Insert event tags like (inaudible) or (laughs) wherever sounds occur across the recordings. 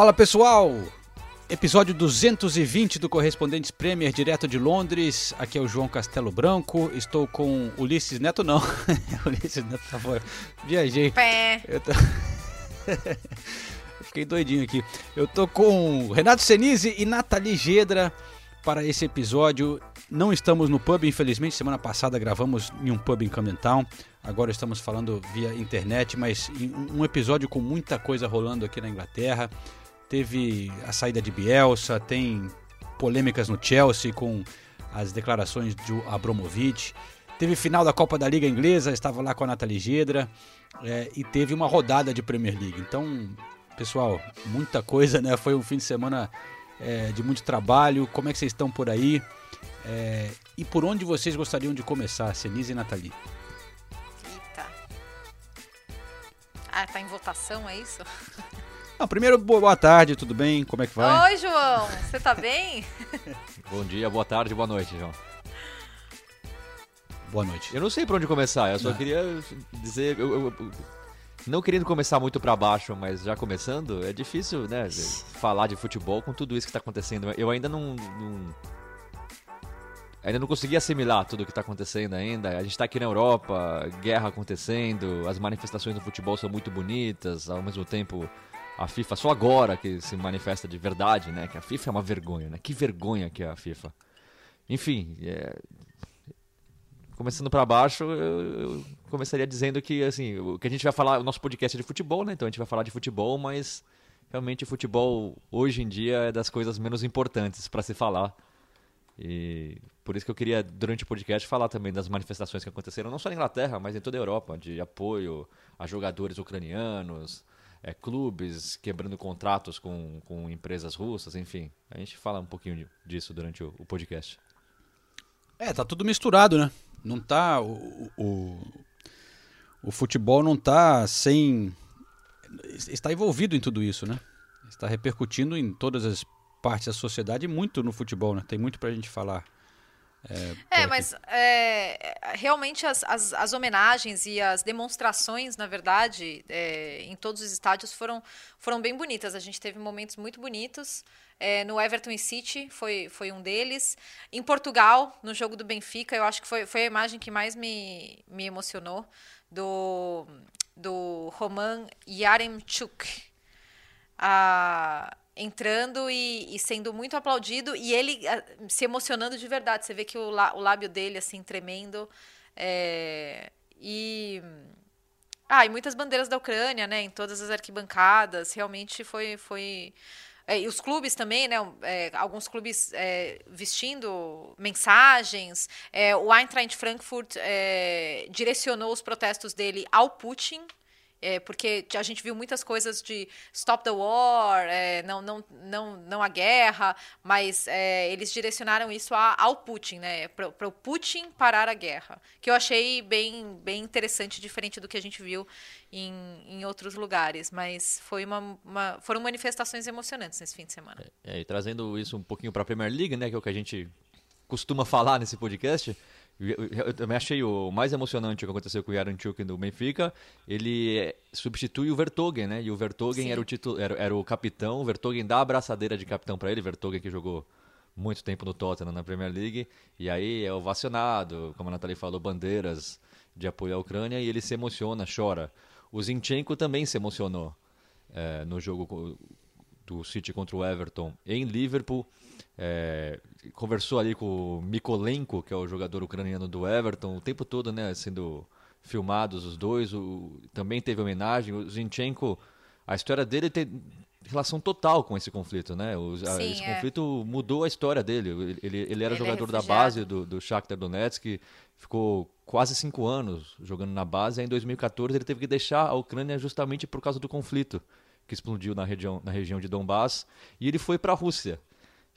Fala pessoal! Episódio 220 do Correspondentes Premier, direto de Londres. Aqui é o João Castelo Branco. Estou com Ulisses Neto, não. (laughs) Ulisses Neto tá fora. Viajei. Pé. Eu tô... (laughs) Fiquei doidinho aqui. Eu tô com Renato Senise e Nathalie Gedra para esse episódio. Não estamos no pub, infelizmente. Semana passada gravamos em um pub em Camden Town. Agora estamos falando via internet, mas um episódio com muita coisa rolando aqui na Inglaterra teve a saída de Bielsa, tem polêmicas no Chelsea com as declarações de Abramovich, teve final da Copa da Liga Inglesa, estava lá com a Nathalie Gedra, é, e teve uma rodada de Premier League. Então, pessoal, muita coisa, né? Foi um fim de semana é, de muito trabalho. Como é que vocês estão por aí? É, e por onde vocês gostariam de começar, Senise e Nathalie? Eita. Ah, tá em votação, é isso? (laughs) Não, primeiro, boa tarde, tudo bem? Como é que vai? Oi, João, você tá bem? (laughs) Bom dia, boa tarde, boa noite, João. Boa noite. Eu não sei por onde começar, eu só não. queria dizer. Eu, eu, eu, não querendo começar muito para baixo, mas já começando, é difícil, né? Falar de futebol com tudo isso que tá acontecendo. Eu ainda não, não ainda não consegui assimilar tudo o que está acontecendo ainda. A gente está aqui na Europa, guerra acontecendo, as manifestações do futebol são muito bonitas, ao mesmo tempo a FIFA só agora que se manifesta de verdade, né? Que a FIFA é uma vergonha, né? Que vergonha que é a FIFA. Enfim, é... começando para baixo, eu, começaria dizendo que assim, o que a gente vai falar, o nosso podcast é de futebol, né? Então a gente vai falar de futebol, mas realmente o futebol hoje em dia é das coisas menos importantes para se falar. E por isso que eu queria, durante o podcast, falar também das manifestações que aconteceram, não só na Inglaterra, mas em toda a Europa, de apoio a jogadores ucranianos, é, clubes quebrando contratos com, com empresas russas, enfim. A gente fala um pouquinho disso durante o, o podcast. É, tá tudo misturado, né? Não tá. O, o, o futebol não tá sem. Está envolvido em tudo isso, né? Está repercutindo em todas as partes da sociedade muito no futebol, né? Tem muito pra gente falar. É, é mas é, realmente as, as, as, homenagens e as demonstrações, na verdade, é, em todos os estádios foram, foram bem bonitas. A gente teve momentos muito bonitos. É, no Everton City foi, foi um deles. Em Portugal, no jogo do Benfica, eu acho que foi, foi a imagem que mais me, me emocionou do, do Roman Yaremchuk. A, entrando e, e, sendo muito aplaudido e ele uh, se emocionando de verdade. Você vê que o, o lábio dele assim tremendo é, e ah, e muitas bandeiras da Ucrânia, né? Em todas as arquibancadas, realmente foi foi é, e os clubes também, né? É, alguns clubes é, vestindo mensagens. É, o Eintracht Frankfurt é, direcionou os protestos dele ao Putin, é, porque a gente viu muitas coisas de stop the war, é, não, não, não, não a guerra, mas é, eles direcionaram isso a, ao Putin, né, para o Putin parar a guerra, que eu achei bem, bem interessante, diferente do que a gente viu em, em outros lugares, mas foi uma, uma foram manifestações emocionantes nesse fim de semana. É, e trazendo isso um pouquinho para a Premier League, né, que é o que a gente costuma falar nesse podcast, eu também achei o mais emocionante o que aconteceu com o Yaranchuk do Benfica. Ele substitui o Vertogen, né? E o Vertogen era o, título, era, era, o capitão. O Vertogen dá a abraçadeira de capitão para ele. Vertogen que jogou muito tempo no Tottenham na Premier League. E aí é ovacionado, como a Nathalie falou, bandeiras de apoio à Ucrânia. E ele se emociona, chora. O Zinchenko também se emocionou é, no jogo do City contra o Everton em Liverpool. É, conversou ali com o Mikolenko, que é o jogador ucraniano do Everton, o tempo todo, né, sendo filmados os dois. O, também teve homenagem. O Zinchenko, a história dele tem relação total com esse conflito, né? O, Sim, a, esse é. conflito mudou a história dele. Ele, ele era ele é jogador é da base do, do Shakhtar Donetsk, ficou quase cinco anos jogando na base. Aí, em 2014 ele teve que deixar a Ucrânia justamente por causa do conflito que explodiu na região, na região de Donbass, e ele foi para a Rússia.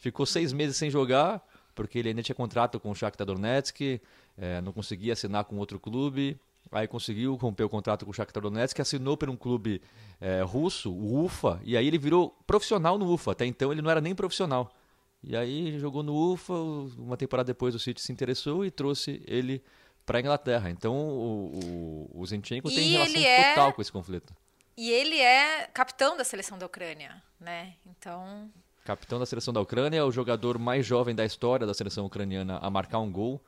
Ficou seis meses sem jogar, porque ele ainda tinha contrato com o Shakhtar Donetsk, é, não conseguia assinar com outro clube, aí conseguiu romper o contrato com o Shakhtar Donetsk, assinou por um clube é, russo, o UFA, e aí ele virou profissional no UFA. Até então ele não era nem profissional. E aí jogou no UFA, uma temporada depois o City se interessou e trouxe ele para a Inglaterra. Então o, o, o Zinchenko tem relação é... total com esse conflito. E ele é capitão da seleção da Ucrânia, né? Então. Capitão da seleção da Ucrânia, é o jogador mais jovem da história da seleção ucraniana a marcar um gol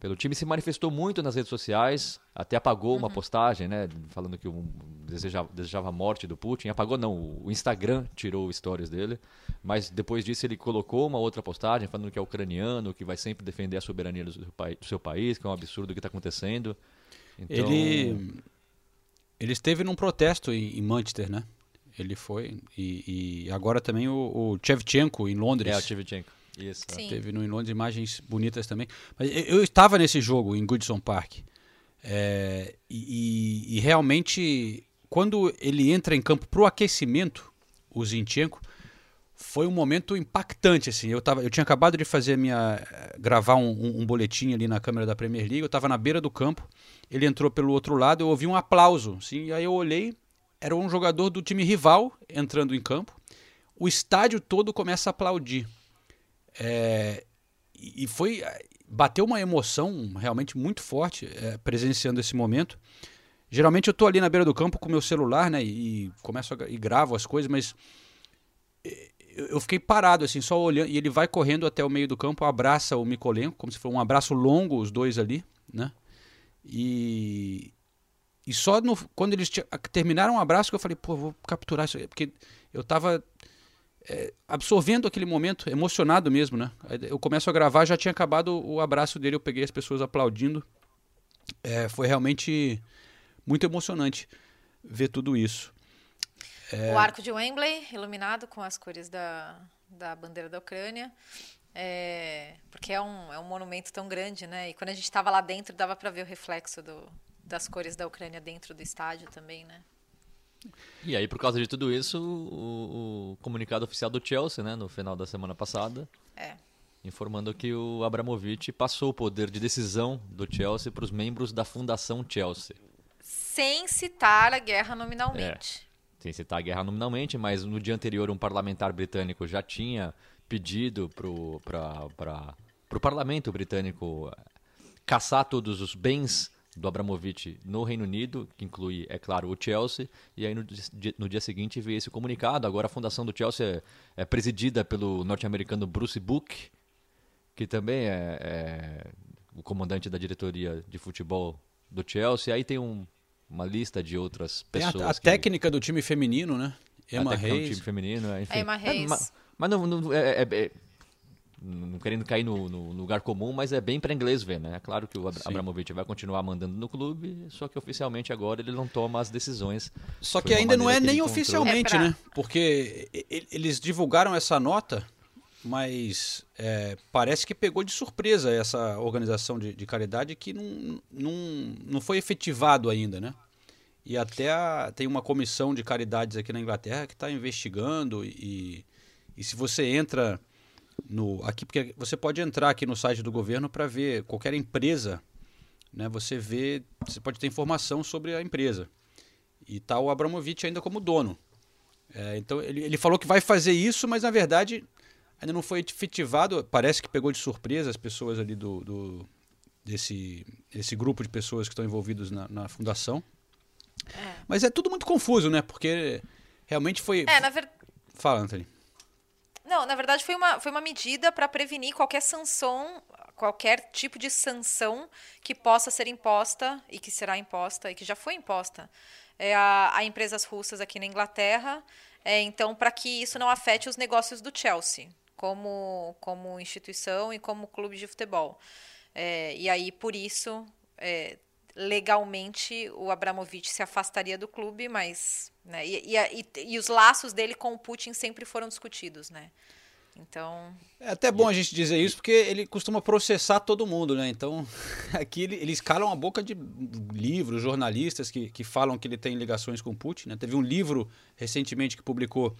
pelo time se manifestou muito nas redes sociais, até apagou uhum. uma postagem, né, falando que um, desejava, desejava a morte do Putin. Apagou não, o Instagram tirou stories dele, mas depois disso ele colocou uma outra postagem falando que é ucraniano, que vai sempre defender a soberania do seu, do seu país, que é um absurdo o que está acontecendo. Então... Ele ele esteve num protesto em, em Manchester, né? Ele foi e, e agora também o, o Chevchenko em Londres. É o Chevchenko isso. Sim. Teve no Londres imagens bonitas também. Mas eu estava nesse jogo em Goodson Park. É, e, e, realmente, quando ele entra em campo para o aquecimento, o Zinchenko, foi um momento impactante. Assim. Eu, tava, eu tinha acabado de fazer minha. gravar um, um, um boletim ali na câmera da Premier League, eu estava na beira do campo, ele entrou pelo outro lado, eu ouvi um aplauso. Assim, aí eu olhei, era um jogador do time rival entrando em campo. O estádio todo começa a aplaudir. É, e foi bateu uma emoção realmente muito forte é, presenciando esse momento. Geralmente eu estou ali na beira do campo com meu celular, né, e começo a, e gravo as coisas, mas é, eu fiquei parado assim, só olhando, e ele vai correndo até o meio do campo, abraça o Mikolenko, como se fosse um abraço longo os dois ali, né? E e só no, quando eles terminaram o abraço que eu falei, pô, vou capturar isso aí, porque eu estava é, absorvendo aquele momento, emocionado mesmo, né? Eu começo a gravar, já tinha acabado o abraço dele, eu peguei as pessoas aplaudindo. É, foi realmente muito emocionante ver tudo isso. É... O arco de Wembley, iluminado com as cores da, da bandeira da Ucrânia. É, porque é um, é um monumento tão grande, né? E quando a gente estava lá dentro, dava para ver o reflexo do, das cores da Ucrânia dentro do estádio também, né? E aí, por causa de tudo isso, o, o, comunicado oficial do Chelsea, né, no final da semana passada, é. informando que o Abramovich passou o poder de decisão do Chelsea para os membros da Fundação Chelsea. Sem citar a guerra nominalmente. É, sem citar a guerra nominalmente, mas no dia anterior um parlamentar britânico já tinha pedido para o parlamento britânico caçar todos os bens do Abramovich no Reino Unido, que inclui, é claro, o Chelsea, e aí no dia, no dia seguinte veio esse comunicado. Agora a fundação do Chelsea é, é presidida pelo norte-americano Bruce Book, que também é, é, o comandante da diretoria de futebol do Chelsea. Aí tem um, uma lista de outras pessoas. Tem a, a que... técnica do time feminino, né? Emma Reis. time feminino, é, enfim. Emma Reis. mas, mas não, não é, é, é não querendo cair no, no, lugar comum, mas é bem para inglês ver, né? É claro que o Sim. Abramovich vai continuar mandando no clube, só que oficialmente agora ele não toma as decisões. Só que ainda não é nem oficialmente, é pra... né? Porque eles divulgaram essa nota, mas é, parece que pegou de surpresa essa organização de, de caridade que não, não, não foi efetivado ainda, né? E até a, tem uma comissão de caridades aqui na Inglaterra que está investigando e, e se você entra no aqui porque você pode entrar aqui no site do governo para ver qualquer empresa, né? Você vê, você pode ter informação sobre a empresa e tá o Abramovich ainda como dono. É, então ele, ele falou que vai fazer isso, mas na verdade ainda não foi efetivado. Parece que pegou de surpresa as pessoas ali do, do desse esse grupo de pessoas que estão envolvidos na, na fundação. É. Mas é tudo muito confuso, né? Porque realmente foi. É, na verdade. Fala, Anthony. Não, na verdade foi uma, foi uma medida para prevenir qualquer sanção, qualquer tipo de sanção que possa ser imposta e que será imposta e que já foi imposta é, a, a, empresas russas aqui na Inglaterra. É, então, para que isso não afete os negócios do Chelsea como, como instituição e como clube de futebol. É, e aí, por isso, é, legalmente, o Abramovich se afastaria do clube, mas né? E, e, e, os laços dele com o Putin sempre foram discutidos, né? Então. É até bom a gente dizer isso, porque ele costuma processar todo mundo, né? Então, (laughs) aqui eles calam a boca de livros, jornalistas que, que falam que ele tem ligações com Putin. Né? Teve um livro recentemente que publicou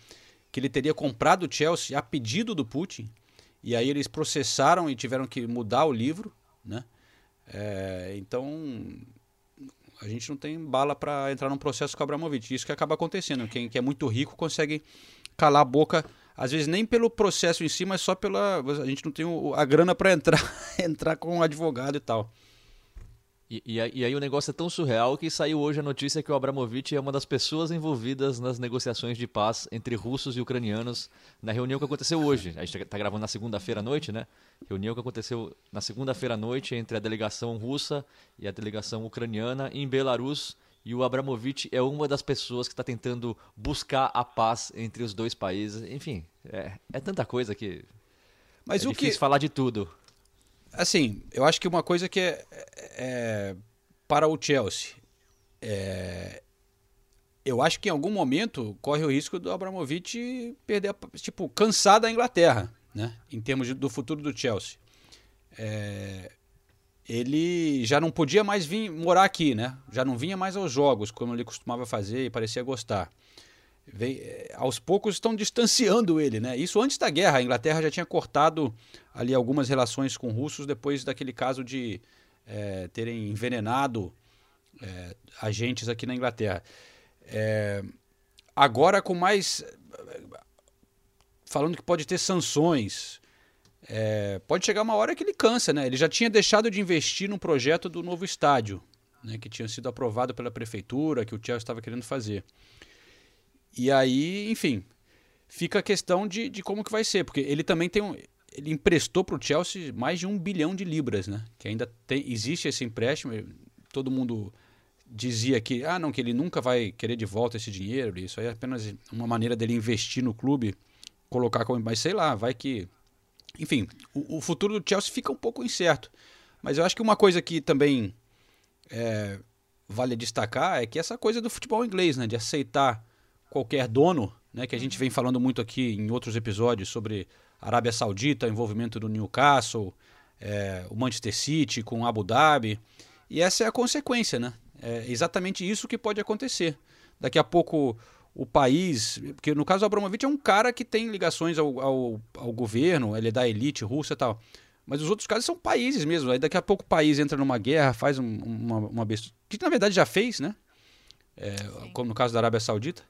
que ele teria comprado o Chelsea a pedido do Putin. E aí eles processaram e tiveram que mudar o livro, né? É, então, a gente não tem bala para entrar num processo com o Abramovich. Isso que acaba acontecendo. Quem, quem é muito rico consegue calar a boca às vezes nem pelo processo em si, mas só pela. A gente não tem a grana para entrar, (laughs) entrar com um advogado e tal. E, e, e, aí o negócio é tão surreal que saiu hoje a notícia que o Abramovich é uma das pessoas envolvidas nas negociações de paz entre russos e ucranianos na reunião que aconteceu hoje. A gente está gravando na segunda-feira à noite, né? Reunião que aconteceu na segunda-feira à noite entre a delegação russa e a delegação ucraniana em Belarus e o Abramovich é uma das pessoas que está tentando buscar a paz entre os dois países. Enfim, é, é tanta coisa que. Mas é o difícil que... falar de tudo. Assim, eu acho que uma coisa que é, é para o Chelsea. É, eu acho que em algum momento corre o risco do Abramovich perder, tipo, cansar da Inglaterra, né? Em termos de, do futuro do Chelsea. É, ele já não podia mais vir morar aqui, né? Já não vinha mais aos jogos, como ele costumava fazer e parecia gostar. Vem, eh, aos poucos estão distanciando ele, né? Isso antes da guerra. A Inglaterra já tinha cortado ali algumas relações com russos depois daquele caso de é, terem envenenado é, agentes aqui na Inglaterra. É, agora com mais falando que pode ter sanções, é, pode chegar uma hora que ele cansa, né? Ele já tinha deixado de investir no projeto do novo estádio, né? que tinha sido aprovado pela prefeitura, que o Chelsea estava querendo fazer. E aí, enfim, fica a questão de, de como que vai ser, porque ele também tem um, ele emprestou para o Chelsea mais de um bilhão de libras, né? Que ainda tem, existe esse empréstimo. Todo mundo dizia que ah não que ele nunca vai querer de volta esse dinheiro. Isso aí é apenas uma maneira dele investir no clube, colocar como, mas sei lá, vai que enfim, o, o, futuro do Chelsea fica um pouco incerto. Mas eu acho que uma coisa que também é, vale destacar é que essa coisa do futebol inglês, né, de aceitar qualquer dono, né, que a gente vem falando muito aqui em outros episódios sobre Arábia Saudita, envolvimento do Newcastle, é, o Manchester City com Abu Dhabi. E essa é a consequência, né? É exatamente isso que pode acontecer. Daqui a pouco o país, porque no caso do Abramovich é um cara que tem ligações ao, ao, ao governo, ele é da elite russa e tal. Mas os outros casos são países mesmo. Aí daqui a pouco o país entra numa guerra, faz um, uma, uma besta. Que na verdade já fez, né? É, como no caso da Arábia Saudita.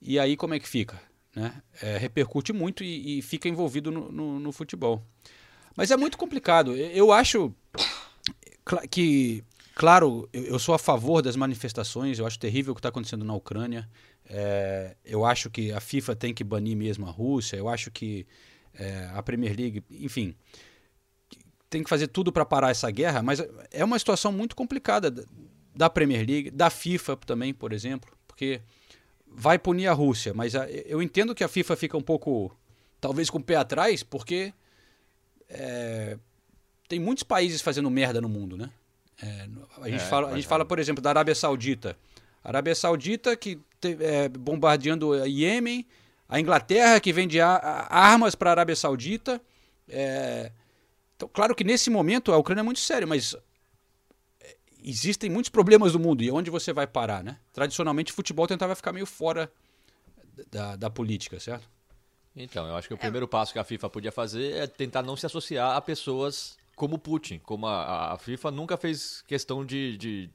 E aí como é que fica? Né? É, repercute muito e, e fica envolvido no, no, no, futebol. Mas é muito complicado. Eu acho que, claro, eu sou a favor das manifestações. Eu acho terrível o que está acontecendo na Ucrânia. É, eu acho que a FIFA tem que banir mesmo a Rússia. Eu acho que é, a Premier League, enfim, tem que fazer tudo para parar essa guerra. Mas é uma situação muito complicada da Premier League, da FIFA também, por exemplo, porque vai punir a Rússia. Mas a, eu entendo que a FIFA fica um pouco, talvez com o pé atrás, porque é, tem muitos países fazendo merda no mundo, né? É, a gente, é, fala, a gente fala, por exemplo, da Arábia Saudita. Arábia Saudita que é, bombardeando o Iêmen, a Inglaterra que vende a, armas para a Arábia Saudita. É, então, claro que nesse momento a Ucrânia é muito séria, mas existem muitos problemas no mundo e onde você vai parar, né? Tradicionalmente o futebol tentava ficar meio fora da, da política, certo? Então, eu acho que o primeiro passo que a FIFA podia fazer é tentar não se associar a pessoas como Putin, como a, a FIFA nunca fez questão de, de,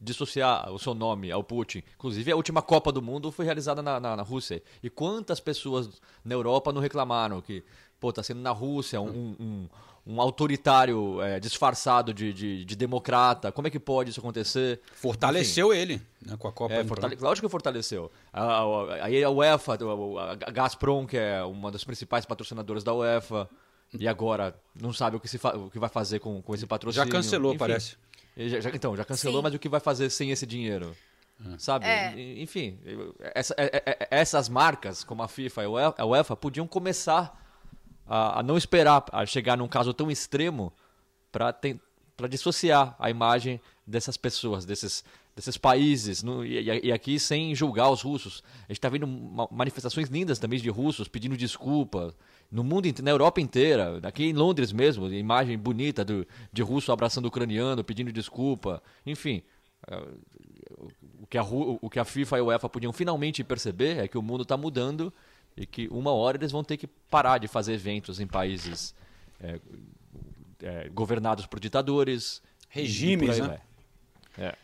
dissociar o seu nome ao Putin. Inclusive, a última Copa do Mundo foi realizada na, na, na Rússia. E quantas pessoas na Europa não reclamaram que, pô, tá sendo na Rússia um, um, um autoritário é, disfarçado de, de, de, democrata. Como é que pode isso acontecer? Fortaleceu Enfim, ele né, com a Copa. É, fortale... Lógico que fortaleceu. Aí a, a, UEFA, a Gazprom, que é uma das principais patrocinadoras da UEFA, e agora não sabe o que, se fa... o que vai fazer com, com esse patrocínio. Já cancelou, Enfim, parece. Já, já, então, já cancelou, Sim. mas o que vai fazer sem esse dinheiro? É. Sabe? É. Enfim, essa, é, é, essas marcas, como a FIFA e a UEFA, podiam começar a, a não esperar a chegar num caso tão extremo para dissociar a imagem dessas pessoas, desses desses países, no, e, e, aqui sem julgar os russos. A gente está vendo manifestações lindas também de russos pedindo desculpa. No mundo na Europa inteira, aqui em Londres mesmo, imagem bonita do, de russo abraçando o ucraniano, pedindo desculpa. Enfim, é, o que, a, o que a FIFA e a UEFA podiam finalmente perceber é que o mundo está mudando e que uma hora eles vão ter que parar de fazer eventos em países é, é, governados por ditadores. Regimes, né? É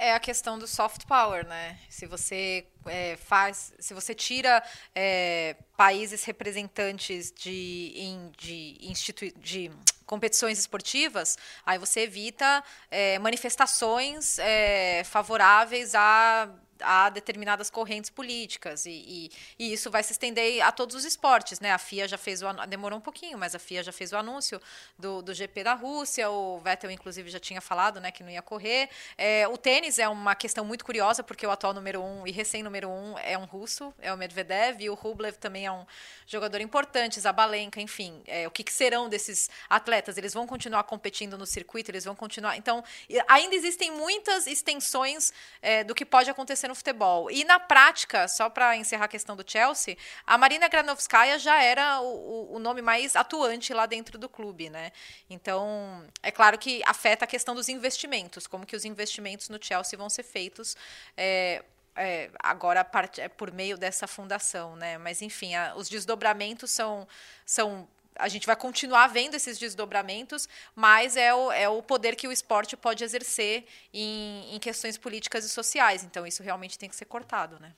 é a questão do soft power, né? Se você é, faz, se você tira é, países representantes de, in, de, institui, de competições esportivas, aí você evita é, manifestações é, favoráveis a a determinadas correntes políticas e, e, e, isso vai se estender a todos os esportes, né? A FIA já fez o demorou um pouquinho, mas a FIA já fez o anúncio do, do GP da Rússia. O Vettel inclusive já tinha falado, né, que não ia correr. É, o tênis é uma questão muito curiosa porque o atual número um e recém número um é um russo, é o Medvedev e o Rublev também é um jogador importante, Zabalenka, enfim. É, o que, que serão desses atletas? Eles vão continuar competindo no circuito? Eles vão continuar? Então ainda existem muitas extensões é, do que pode acontecer no futebol. E na prática, só para encerrar a questão do Chelsea, a Marina Granovskaya já era o, o, nome mais atuante lá dentro do clube, né? Então, é claro que afeta a questão dos investimentos, como que os investimentos no Chelsea vão ser feitos. É, é, agora é por meio dessa fundação, né? Mas enfim, a, os desdobramentos são, são a gente vai continuar vendo esses desdobramentos, mas é o, é o poder que o esporte pode exercer em, em questões políticas e sociais. Então, isso realmente tem que ser cortado, né?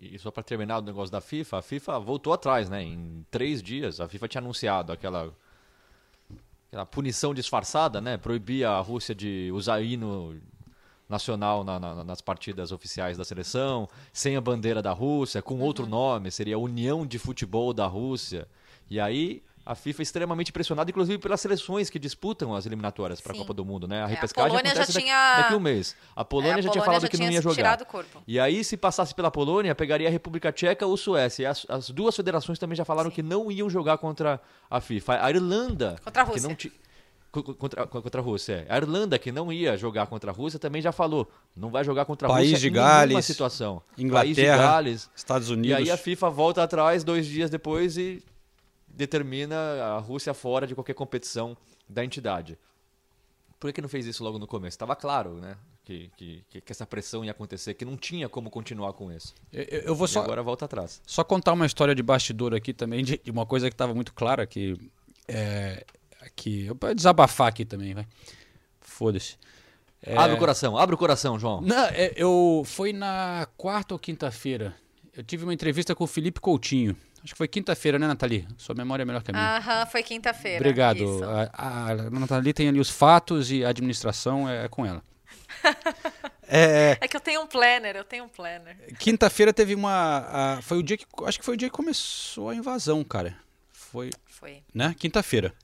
E só para terminar o negócio da FIFA, a FIFA voltou atrás, né? Em três dias, a FIFA tinha anunciado aquela, aquela punição disfarçada, né? Proibia a Rússia de usar hino nacional na, na, nas partidas oficiais da seleção, sem a bandeira da Rússia, com outro uhum. nome, seria União de Futebol da Rússia. E aí a FIFA é extremamente pressionada, inclusive pelas seleções que disputam as eliminatórias para a Copa do Mundo, né? A repescagem é, a acontece daqui, tinha... daqui, um mês. A Polônia, é, a já tinha falado já que não ia jogar. E aí, se passasse pela Polônia, pegaria a República Tcheca ou Suécia. E as, as duas federações também já falaram Sim. que não iam jogar contra a FIFA. A Irlanda, contra a Rússia. que não t... Contra, contra a Rússia. É. A Irlanda, que não ia jogar contra a Rússia, também já falou. Não vai jogar contra a País Rússia de Gales, em situação. Inglaterra, País de Gales, Estados Unidos. E aí a FIFA volta atrás dois dias depois e determina a Rússia fora de qualquer competição da entidade. Por que, que não fez isso logo no começo? Estava claro, né? Que, que, que, essa pressão ia acontecer, que não tinha como continuar com isso. Eu, eu vou e só agora volta atrás. Só contar uma história de bastidor aqui também de, de uma coisa que estava muito clara que é, que eu vou desabafar aqui também, vai. Foda-se. É... Abre o coração, abre o coração, João. Não, é, eu foi na quarta ou quinta-feira. Eu tive uma entrevista com o Felipe Coutinho. Acho que foi quinta-feira, né, Nathalie? Sua memória é melhor que a minha. Aham, foi quinta-feira. Obrigado. A, a, Nathalie tem ali os fatos e a administração é, é com ela. (laughs) é, é, que eu tenho um planner, eu tenho um planner. Quinta-feira teve uma. Foi o dia que. Acho que foi o dia que começou a invasão, cara. Foi. Foi. Né? Quinta-feira.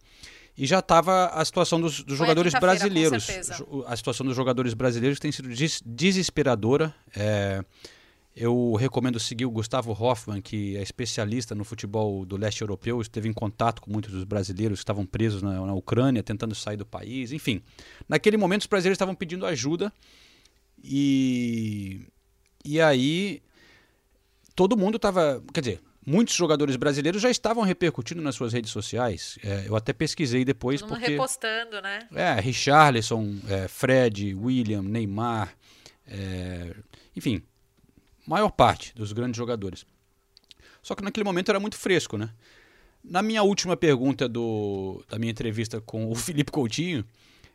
E já estava a situação dos, dos jogadores brasileiros. A situação dos jogadores brasileiros tem sido des desesperadora. É, eu recomendo seguir o Gustavo Hoffman, que é especialista no futebol do leste europeu, esteve em contato com muitos dos brasileiros que estavam presos na, na Ucrânia, tentando sair do país, enfim. Naquele momento os brasileiros estavam pedindo ajuda e e aí todo mundo estava, quer dizer, muitos jogadores brasileiros já estavam repercutindo nas suas redes sociais. É, eu até pesquisei depois todo porque repostando, né? É, Richarlison, é, Fred, William, Neymar, é, enfim, maior parte dos grandes jogadores. Só que naquele momento era muito fresco, né? Na minha última pergunta do, da minha entrevista com o (laughs) Felipe Coutinho,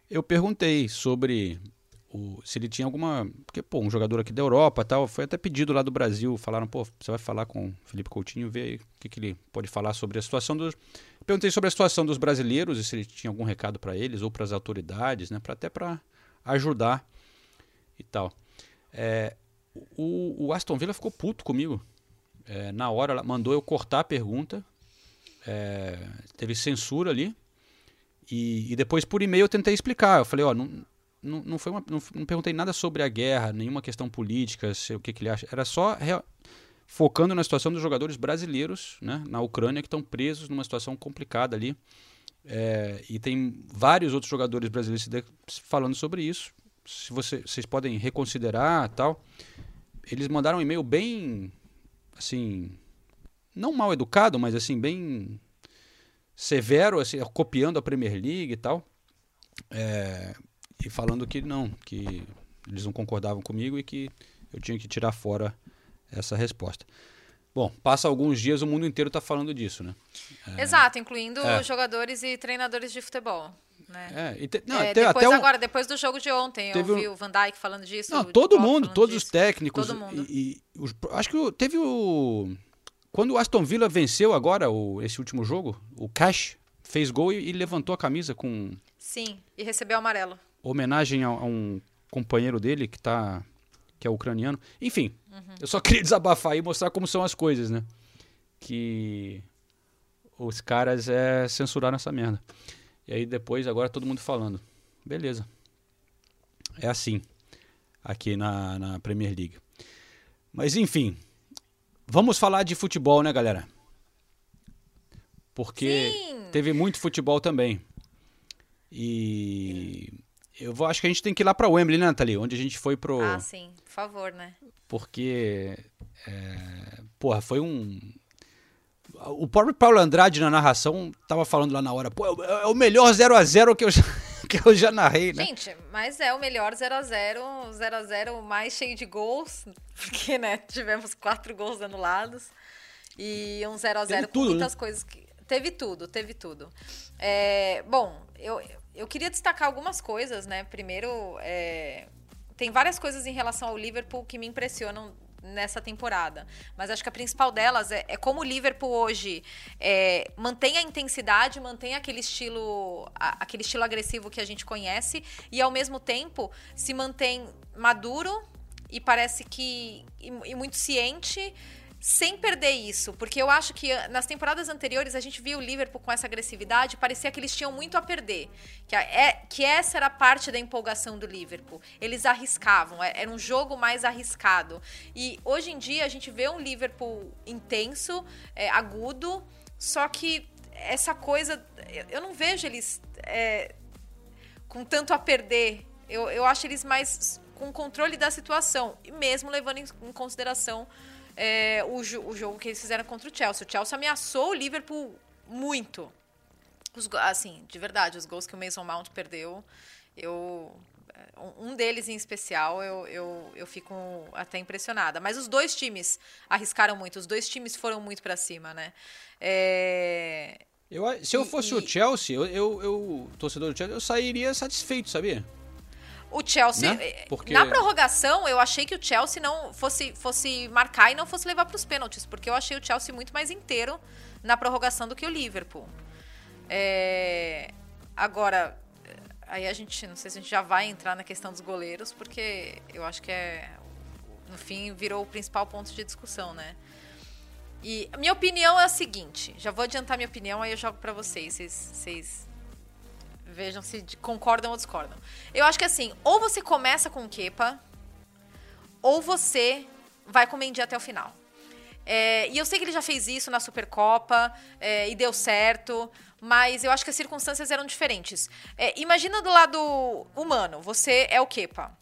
eu perguntei sobre o, se ele tinha alguma. Porque, pô, um jogador aqui da Europa tal, foi até pedido lá do Brasil. Falaram, pô, você vai falar com o Felipe Coutinho, ver o que, que ele pode falar sobre a situação dos. Perguntei sobre a situação dos brasileiros e se ele tinha algum recado para eles ou para as autoridades, né? Pra, até para ajudar e tal. É, o, o, Aston Villa ficou puto comigo. É, na hora, ela mandou eu cortar a pergunta. É, teve censura ali. E, e, depois, por e-mail, eu tentei explicar. Eu falei, ó, não, não, não, foi uma, não, não, perguntei nada sobre a guerra, nenhuma questão política, se, o que, que ele acha. Era só focando na situação dos jogadores brasileiros né, na Ucrânia que estão presos numa situação complicada ali. É, e tem vários outros jogadores brasileiros falando sobre isso se você, vocês podem reconsiderar tal. Eles mandaram um e-mail bem, assim, não mal educado, mas assim, bem severo, assim, copiando a Premier League e tal. É, e falando que não, que eles não concordavam comigo e que eu tinha que tirar fora essa resposta. Bom, passa alguns dias, o mundo inteiro está falando disso, né? É, Exato, incluindo é. jogadores e treinadores de futebol. Né? É, te, não, é, depois, um... agora, depois do jogo de ontem, eu ouvi um... o Van Dijk falando disso. Não, todo mundo, todos disso. os técnicos. Todo mundo. E, e os, acho que teve o. Quando o Aston Villa venceu agora o, esse último jogo, o Cash fez gol e, e levantou a camisa com. Sim, e recebeu amarelo. Homenagem a, a um companheiro dele que tá. que é ucraniano. Enfim, uhum. eu só queria desabafar e mostrar como são as coisas, né? Que os caras é censuraram essa merda. E aí depois, agora todo mundo falando. Beleza. É assim. Aqui na, na Premier League. Mas enfim. Vamos falar de futebol, né, galera? Porque Sim. teve muito futebol também. E eu vou, acho que a gente tem que ir lá para Wembley, né, Nathalie? Onde a gente foi pro. Ah, sim, por favor, né? Porque. É... Porra, foi um o próprio Paulo Andrade na narração tava falando lá na hora, pô, é o melhor 0 a 0 que eu já, (laughs) que eu já narrei, né? Gente, mas é o melhor 0 a 0 0 a 0 mais cheio de gols, (laughs) porque, né, tivemos quatro gols anulados e um 0 a 0 com tudo, muitas né? coisas que... Teve tudo, teve tudo. É, bom, eu, eu queria destacar algumas coisas, né? Primeiro, é, tem várias coisas em relação ao Liverpool que me impressionam nessa temporada. Mas acho que a principal delas é, é como o Liverpool hoje é, mantém a intensidade, mantém aquele estilo, a, aquele estilo agressivo que a gente conhece e ao mesmo tempo se mantém maduro e parece que e, e muito ciente sem perder isso, porque eu acho que ah, nas temporadas anteriores a gente viu o Liverpool com essa agressividade, parecia que eles tinham muito a perder, que, é, que essa era parte da empolgação do Liverpool. Eles arriscavam, é, era um jogo mais arriscado. E hoje em dia a gente vê um Liverpool intenso, é, agudo, só que essa coisa, eu não vejo eles é, com tanto a perder. Eu, eu acho eles mais com controle da situação, e mesmo levando em, em consideração é, o, o, jogo que eles fizeram contra o Chelsea. O Chelsea ameaçou o Liverpool muito. Os, assim, de verdade, os gols que o Mason Mount perdeu, eu um deles em especial, eu, eu, eu fico até impressionada. Mas os dois times arriscaram muito, os dois times foram muito para cima, né? É... Eu, se eu fosse e, o Chelsea, eu, eu, eu, torcedor do Chelsea, eu sairia satisfeito, sabia? O Chelsea, né? Eh, porque... na prorrogação, eu achei que o Chelsea não fosse, fosse marcar e não fosse levar para os pênaltis, porque eu achei o Chelsea muito mais inteiro na prorrogação do que o Liverpool. É... Agora, aí a gente, não sei se a gente já vai entrar na questão dos goleiros, porque eu acho que é, no fim, virou o principal ponto de discussão, né? E minha opinião é a seguinte, já vou adiantar minha opinião, aí eu jogo para vocês, vocês, vocês Vejam se concordam ou discordam. Eu acho que assim, ou você começa com o Kepa, ou você vai com o Mendy até o final. É, e eu sei que ele já fez isso na Supercopa é, e deu certo, mas eu acho que as circunstâncias eram diferentes. É, imagina do lado humano, você é o Kepa,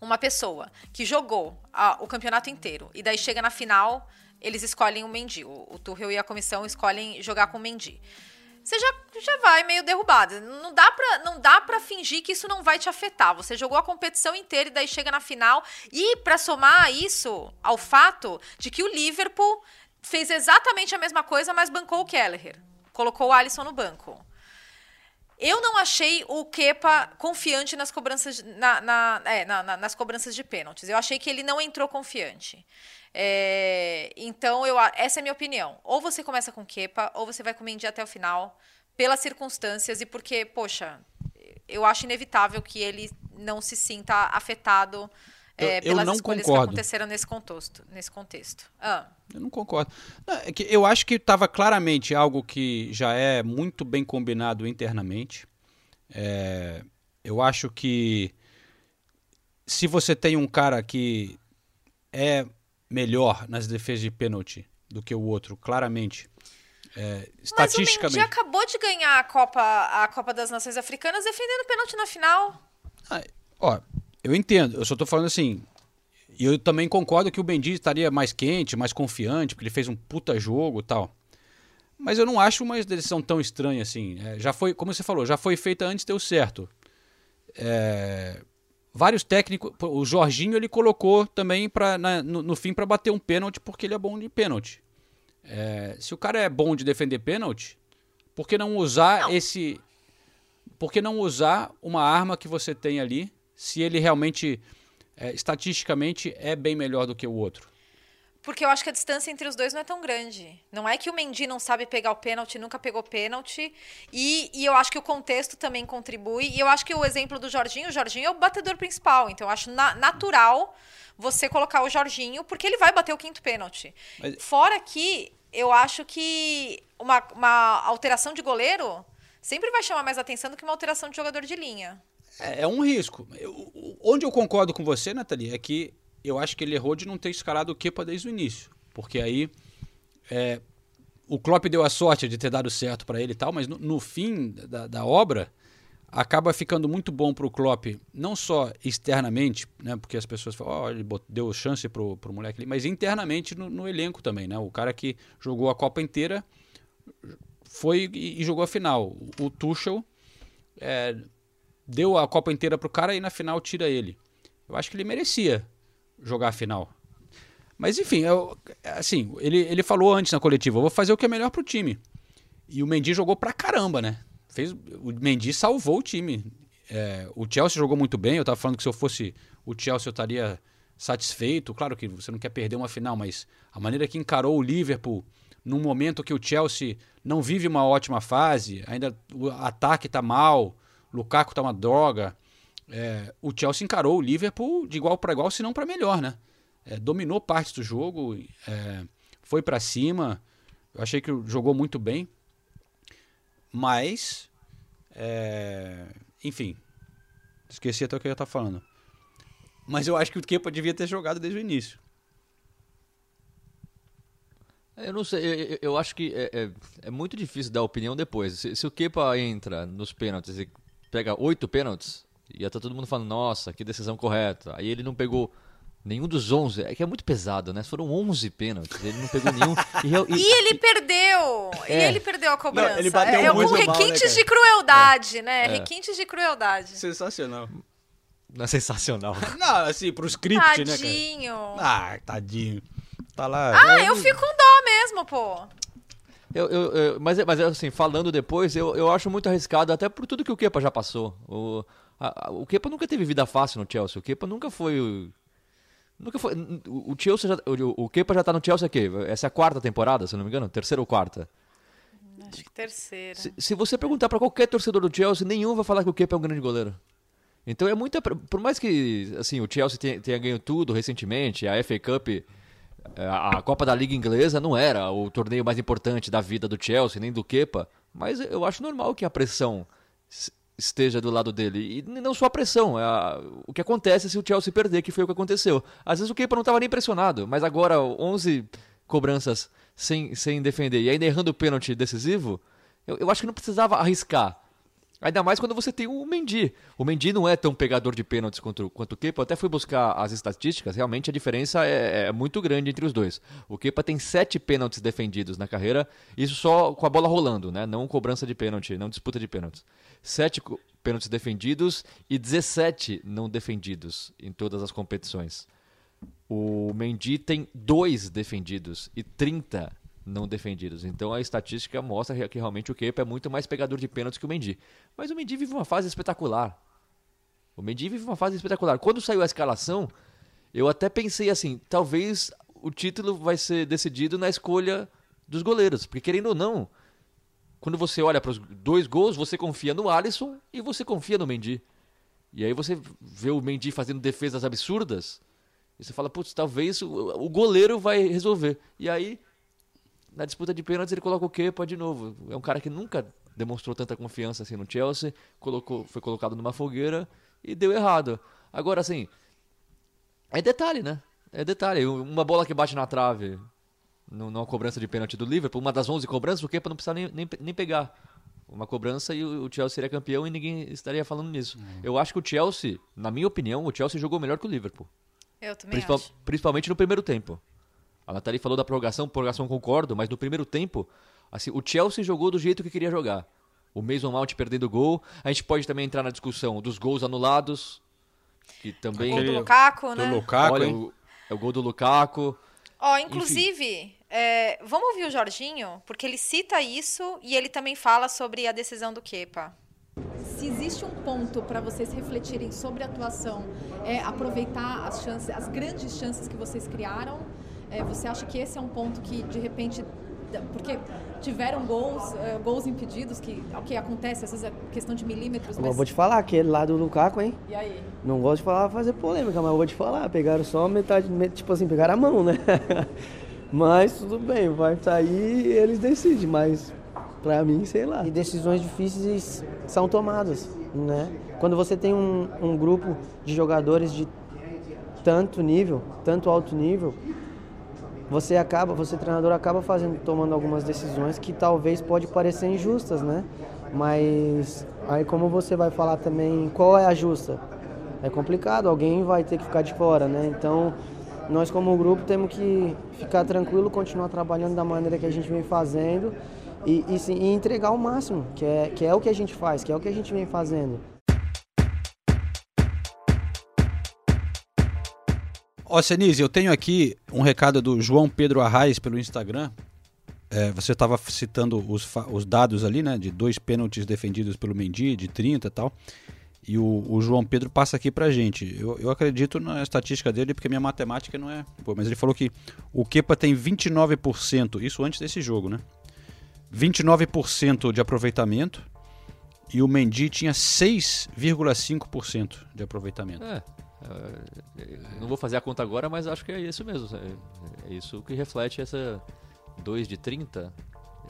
uma pessoa que jogou a, o campeonato inteiro e daí chega na final, eles escolhem o Mendy. O, o Tuchel e a comissão escolhem jogar com o Mendy você já, já vai meio derrubado. Não dá, pra, não dá pra fingir que isso não vai te afetar. Você jogou a competição inteira e daí chega na final. E para somar isso ao fato de que o Liverpool fez exatamente a mesma coisa, mas bancou o Kelleher. Colocou o Alisson no banco. Eu não achei o Kepa confiante nas cobranças, na, na, é, na, nas cobranças de pênaltis. Eu achei que ele não entrou confiante. É, então, eu, essa é a minha opinião. Ou você começa com Kepa, ou você vai com Mendy até o final, pelas circunstâncias e porque, poxa, eu acho inevitável que ele não se sinta afetado é, eu, pelas eu escolhas concordo. que aconteceram nesse contexto. Nesse contexto. Ah. Eu não concordo. Não, é que eu acho que estava claramente algo que já é muito bem combinado internamente. É, eu acho que se você tem um cara que é melhor nas defesas de pênalti do que o outro, claramente. É, estatisticamente. Mas o Mendy acabou de ganhar a Copa, a Copa das Nações Africanas defendendo pênalti na final. Ah, ó, Eu entendo, eu só tô falando assim. E eu também concordo que o Mendy estaria mais quente, mais confiante, porque ele fez um puta jogo e tal. Mas eu não acho uma decisão tão estranha assim. É, já foi, como você falou, já foi feita antes, deu certo. É, vários técnicos. O Jorginho ele colocou também pra, na, no, no, fim para bater um pênalti porque ele é bom de pênalti. É, se o cara é bom de defender pênalti, por que não usar não. esse. Por que não usar uma arma que você tem ali, se ele realmente, é, estatisticamente, é bem melhor do que o outro? Porque eu acho que a distância entre os dois não é tão grande. Não é que o Mendy não sabe pegar o pênalti, nunca pegou pênalti. E, e, eu acho que o contexto também contribui. E eu acho que o exemplo do Jorginho, o Jorginho é o batedor principal. Então eu acho na, natural você colocar o Jorginho, porque ele vai bater o quinto pênalti. Mas... Fora que eu acho que uma, uma alteração de goleiro sempre vai chamar mais atenção do que uma alteração de jogador de linha. É, é um risco. Eu, onde eu concordo com você, Nathalie, é que eu acho que ele errou de não ter escalado o Kepa desde o início. Porque aí é, o Klopp deu a sorte de ter dado certo para ele e tal, mas no, no fim da, da, obra acaba ficando muito bom para o Klopp, não só externamente, né, porque as pessoas falam, oh, ele deu chance pro, pro moleque ali, mas internamente no, no, elenco também, né? O cara que jogou a Copa inteira foi e, e jogou a final. O, o Tuchel é, deu a Copa inteira pro cara e na final tira ele. Eu acho que ele merecia jogar a final. Mas enfim, eu, assim, ele, ele falou antes na coletiva, vou fazer o que é melhor pro time. E o Mendy jogou pra caramba, né? Fez, o Mendy salvou o time. É, o Chelsea jogou muito bem, eu tava falando que se eu fosse o Chelsea eu estaria satisfeito. Claro que você não quer perder uma final, mas a maneira que encarou o Liverpool num momento que o Chelsea não vive uma ótima fase, ainda o ataque tá mal, Lukaku tá uma droga, é, o Chelsea encarou o Liverpool de igual para igual, se não para melhor, né? É, dominou parte do jogo, é, foi para cima. Eu achei que jogou muito bem, mas, é, enfim, esqueci até o que eu ia estar falando. Mas eu acho que o Kepa devia ter jogado desde o início. Eu não sei, eu, eu acho que é, é, é, muito difícil dar opinião depois. Se, se o Kepa entra nos pênaltis e pega oito pênaltis, Ia estar tá todo mundo falando, nossa, que decisão correta. Aí ele não pegou nenhum dos 11. É que é muito pesado, né? Foram 11 pênaltis. Ele não pegou nenhum. E, e, (laughs) e ele perdeu! É. E ele perdeu a cobrança. Não, ele bateu é, muito com requintes né, de crueldade, é. né? É. Requintes de crueldade. Sensacional. Não é sensacional. Não, assim, pro script, tadinho. né, Tadinho. Ah, tadinho. Tá lá. Ah, eu fico com dó mesmo, pô. Eu, eu, eu, mas, mas assim, falando depois, eu, eu acho muito arriscado, até por tudo que o Kepa já passou. O, o Kepa nunca teve vida fácil no Chelsea. O Kepa nunca foi. Nunca foi. O, Chelsea já, o, o Kepa já tá no Chelsea aqui. Essa é a quarta temporada, se não me engano? Terceira ou quarta? Acho que terceira. Se, se você perguntar para qualquer torcedor do Chelsea, nenhum vai falar que o Kepa é um grande goleiro. Então é muita. Por mais que assim, o Chelsea tenha, tenha ganho tudo recentemente, a FA Cup, a Copa da Liga Inglesa não era o torneio mais importante da vida do Chelsea, nem do Kepa. Mas eu acho normal que a pressão esteja do lado dele. E não só a pressão, é a, o que acontece se o Chelsea perder, que foi o que aconteceu. Às vezes o Kepa não estava nem pressionado, mas agora 11 cobranças sem, sem defender e ainda errando o pênalti decisivo, eu, eu acho que não precisava arriscar. Ainda mais quando você tem o Mendy. O Mendy não é tão pegador de pênaltis quanto, quanto o Kepa. Eu até fui buscar as estatísticas. Realmente a diferença é, é, muito grande entre os dois. O Kepa tem sete pênaltis defendidos na carreira. Isso só com a bola rolando, né? Não cobrança de pênalti, não disputa de pênaltis. Sete pênaltis defendidos e 17 não defendidos em todas as competições. O Mendy tem dois defendidos e 30 não defendidos. Então a estatística mostra que realmente o Kepa é muito mais pegador de pênaltis que o Mendy. Mas o Mendy vive uma fase espetacular. O Mendy vive uma fase espetacular. Quando saiu a escalação, eu até pensei assim, talvez o título vai ser decidido na escolha dos goleiros, porque querendo ou não, quando você olha para os dois gols, você confia no Alisson e você confia no Mendy. E aí você vê o Mendy fazendo defesas absurdas, e você fala, putz, talvez o, goleiro vai resolver. E aí na disputa de pênaltis ele coloca o Kepa de novo. É um cara que nunca demonstrou tanta confiança assim no Chelsea, colocou, foi colocado numa fogueira e deu errado. Agora assim, é detalhe, né? É detalhe, uma bola que bate na trave numa cobrança de pênalti do Liverpool, uma das 11 cobranças, o Kepa não precisa nem, nem, nem pegar. uma cobrança e o Chelsea seria campeão e ninguém estaria falando nisso. Uhum. Eu acho que o Chelsea, na minha opinião, o Chelsea jogou melhor que o Liverpool. Eu também Principal, acho. Principalmente no primeiro tempo. A Nathalie falou da prorrogação, prorrogação concordo, mas no primeiro tempo, assim, o Chelsea jogou do jeito que queria jogar. O Mason Mount perdendo gol. A gente pode também entrar na discussão dos gols anulados, que também... O gol do Lukaku, né? Do Lukaku, Olha, o, é o gol do Lukaku. Ó, oh, inclusive, é, vamos ouvir o Jorginho, porque ele cita isso e ele também fala sobre a decisão do Kepa. Se existe um ponto para vocês refletirem sobre a atuação, é aproveitar as chances, as grandes chances que vocês criaram. É, você acha que esse é um ponto que de repente porque tiveram gols, uh, gols impedidos, que ok, acontece, às vezes é questão de milímetros. Mas... Eu vou te falar, aquele lá do Lukaku, hein? E aí? Não gosto de falar, fazer polêmica, mas eu vou te falar, pegaram só metade, tipo assim, pegaram a mão, né? (laughs) mas tudo bem, vai sair e eles decidem, mas pra mim, sei lá. E decisões difíceis são tomadas, né? Quando você tem um, um grupo de jogadores de tanto nível, tanto alto nível, você acaba, você treinador acaba fazendo, tomando algumas decisões que talvez pode parecer injustas, né? Mas aí como você vai falar também qual é a justa? É complicado, alguém vai ter que ficar de fora, né? Então nós como grupo temos que ficar tranquilo, continuar trabalhando da maneira que a gente vem fazendo e, e, sim, e entregar o máximo, que é, que é o que a gente faz, que é o que a gente vem fazendo. Ó, Senise, eu tenho aqui um recado do João Pedro Arraes pelo Instagram. É, você estava citando os, os, dados ali, né? De dois pênaltis defendidos pelo Mendy, de 30 e tal. E o, o, João Pedro passa aqui pra gente. Eu, eu, acredito na estatística dele, porque minha matemática não é. Pô, mas ele falou que o Kepa tem 29%, isso antes desse jogo, né? 29% de aproveitamento. E o Mendy tinha 6,5% de aproveitamento. É. É, não vou fazer a conta agora, mas acho que é isso mesmo. É, é isso que reflete essa 2 de 30.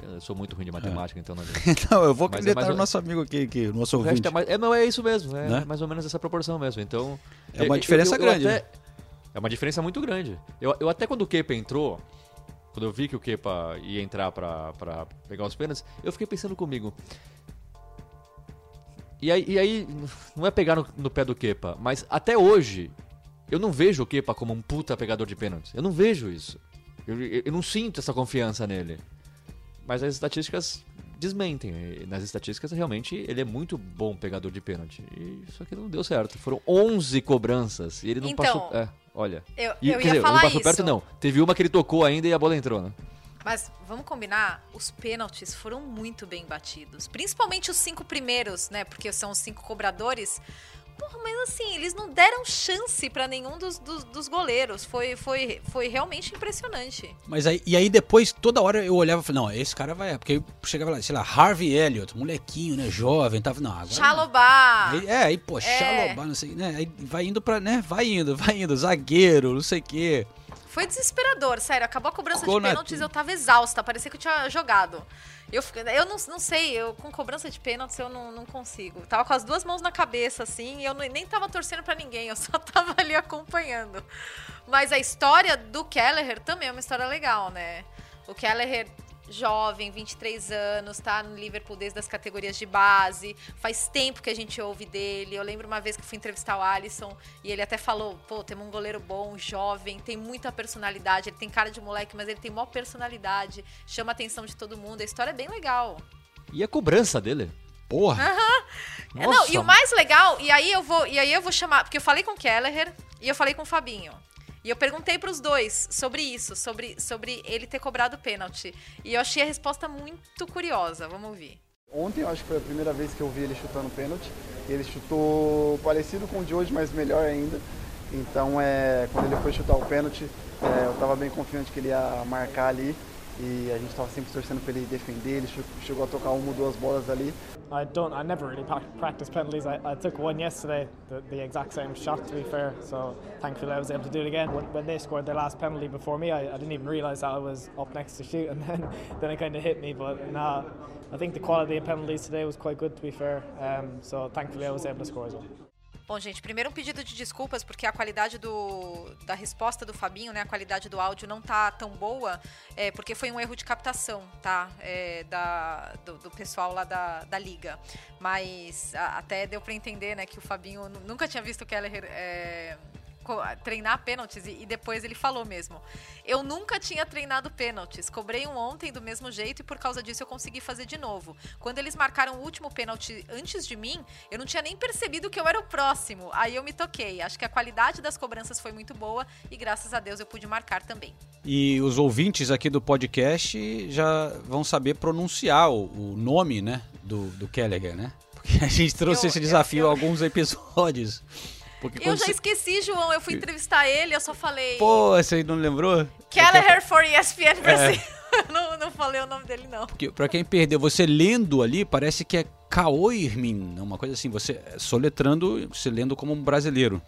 Eu sou muito ruim de matemática, é. então não Não, (laughs) eu vou é acreditar no nosso amigo aqui, que, o nosso ouvinte. É, mais, é, não, é isso mesmo, é né? mais ou menos essa proporção mesmo. Então, é uma diferença eu, eu, grande. Até, né? É uma diferença muito grande. Eu, eu até quando o Kepa entrou, quando eu vi que o Kepa ia entrar pra pegar os pênaltis, eu fiquei pensando comigo, e aí, e aí não é pegar no, no, pé do Kepa, mas até hoje, eu não vejo o Kepa como um puta pegador de pênaltis. Eu não vejo isso. Eu, eu, eu não sinto essa confiança nele. Mas as estatísticas desmentem. nas estatísticas, realmente, ele é muito bom pegador de pênalti. E isso aqui não deu certo. Foram 11 cobranças e ele não então, passou. É, olha. Eu, e, eu ia dizer, falar não passou isso. perto, não. Teve uma que ele tocou ainda e a bola entrou, né? Mas vamos combinar, os pênaltis foram muito bem batidos. Principalmente os cinco primeiros, né? Porque são os cinco cobradores. Porra, mas assim, eles não deram chance para nenhum dos, dos, dos, goleiros. Foi, foi, foi realmente impressionante. Mas aí, e aí depois, toda hora eu olhava e falava, não, esse cara vai. Porque chegava lá, sei lá, Harvey Elliott, molequinho, né? Jovem, tava. Não, agora. Chalobá! Aí, é, aí, pô, é. Chalobá, não sei, né? Aí vai indo pra, né? Vai indo, vai indo, zagueiro, não sei o quê. Foi desesperador, sério. Acabou a cobrança de pênaltis, eu tava exausta. Parecia que eu tinha jogado. Eu, eu não, não sei, eu com cobrança de pênaltis eu não, não consigo. Tava com as duas mãos na cabeça, assim, e eu não, nem tava torcendo para ninguém, eu só (laughs) tava ali acompanhando. Mas a história do Kelleher também é uma história legal, né? O Kelleher jovem, 23 anos, tá no Liverpool desde as categorias de base. Faz tempo que a gente ouve dele. Eu lembro uma vez que fui entrevistar o Alisson e ele até falou: pô, temos um goleiro bom, jovem, tem muita personalidade. Ele tem cara de moleque, mas ele tem maior personalidade, chama a atenção de todo mundo. A história é bem legal. E a cobrança dele? Porra! Uhum. Não, e o mais legal, e aí eu vou, e aí eu vou chamar, porque eu falei com o Kelleher e eu falei com o Fabinho. E eu perguntei para os dois sobre isso, sobre, sobre ele ter cobrado pênalti. E eu achei a resposta muito curiosa. Vamos ouvir. Ontem eu acho que foi a primeira vez que eu vi ele chutando pênalti. Ele chutou parecido com o de hoje, mas melhor ainda. Então, é, quando ele foi chutar o pênalti, é, eu estava bem confiante que ele ia marcar ali. e a gente estava sempre torcendo para ele defender. Ele chegou a tocar uma ou duas bolas ali. I don't. I never really practice penalties. I, I took one yesterday, the, the, exact same shot to be fair. So thankfully I was able to do it again. When, when they scored their last penalty before me, I, I didn't even realise that I was up next to shoot, (laughs) and then then it kind of hit me. But nah, I think the quality of penalties today was quite good to be fair. Um, so thankfully I was able to score as well. Bom, gente, primeiro um pedido de desculpas, porque a qualidade do, da resposta do Fabinho, né? A qualidade do áudio não tá tão boa, é, porque foi um erro de captação, tá? É, da, do, do, pessoal lá da, da liga. Mas a, até deu para entender, né, que o Fabinho nunca tinha visto o Keller. É, treinar pênaltis e, depois ele falou mesmo. Eu nunca tinha treinado pênaltis. Cobrei um ontem do mesmo jeito e por causa disso eu consegui fazer de novo. Quando eles marcaram o último pênalti antes de mim, eu não tinha nem percebido que eu era o próximo. Aí eu me toquei. Acho que a qualidade das cobranças foi muito boa e graças a Deus eu pude marcar também. E os ouvintes aqui do podcast já vão saber pronunciar o, o nome, né, do, do Gallagher, né? Porque a gente trouxe eu, esse desafio há alguns episódios. Porque eu já você... esqueci, João. Eu fui entrevistar ele, eu só falei. Pô, você não lembrou? Kelleher for ESPN Brasil. É. (laughs) não, não falei o nome dele, não. Porque, pra quem perdeu, você lendo ali, parece que é Kaoirmin, uma coisa assim, você soletrando, você lendo como um brasileiro.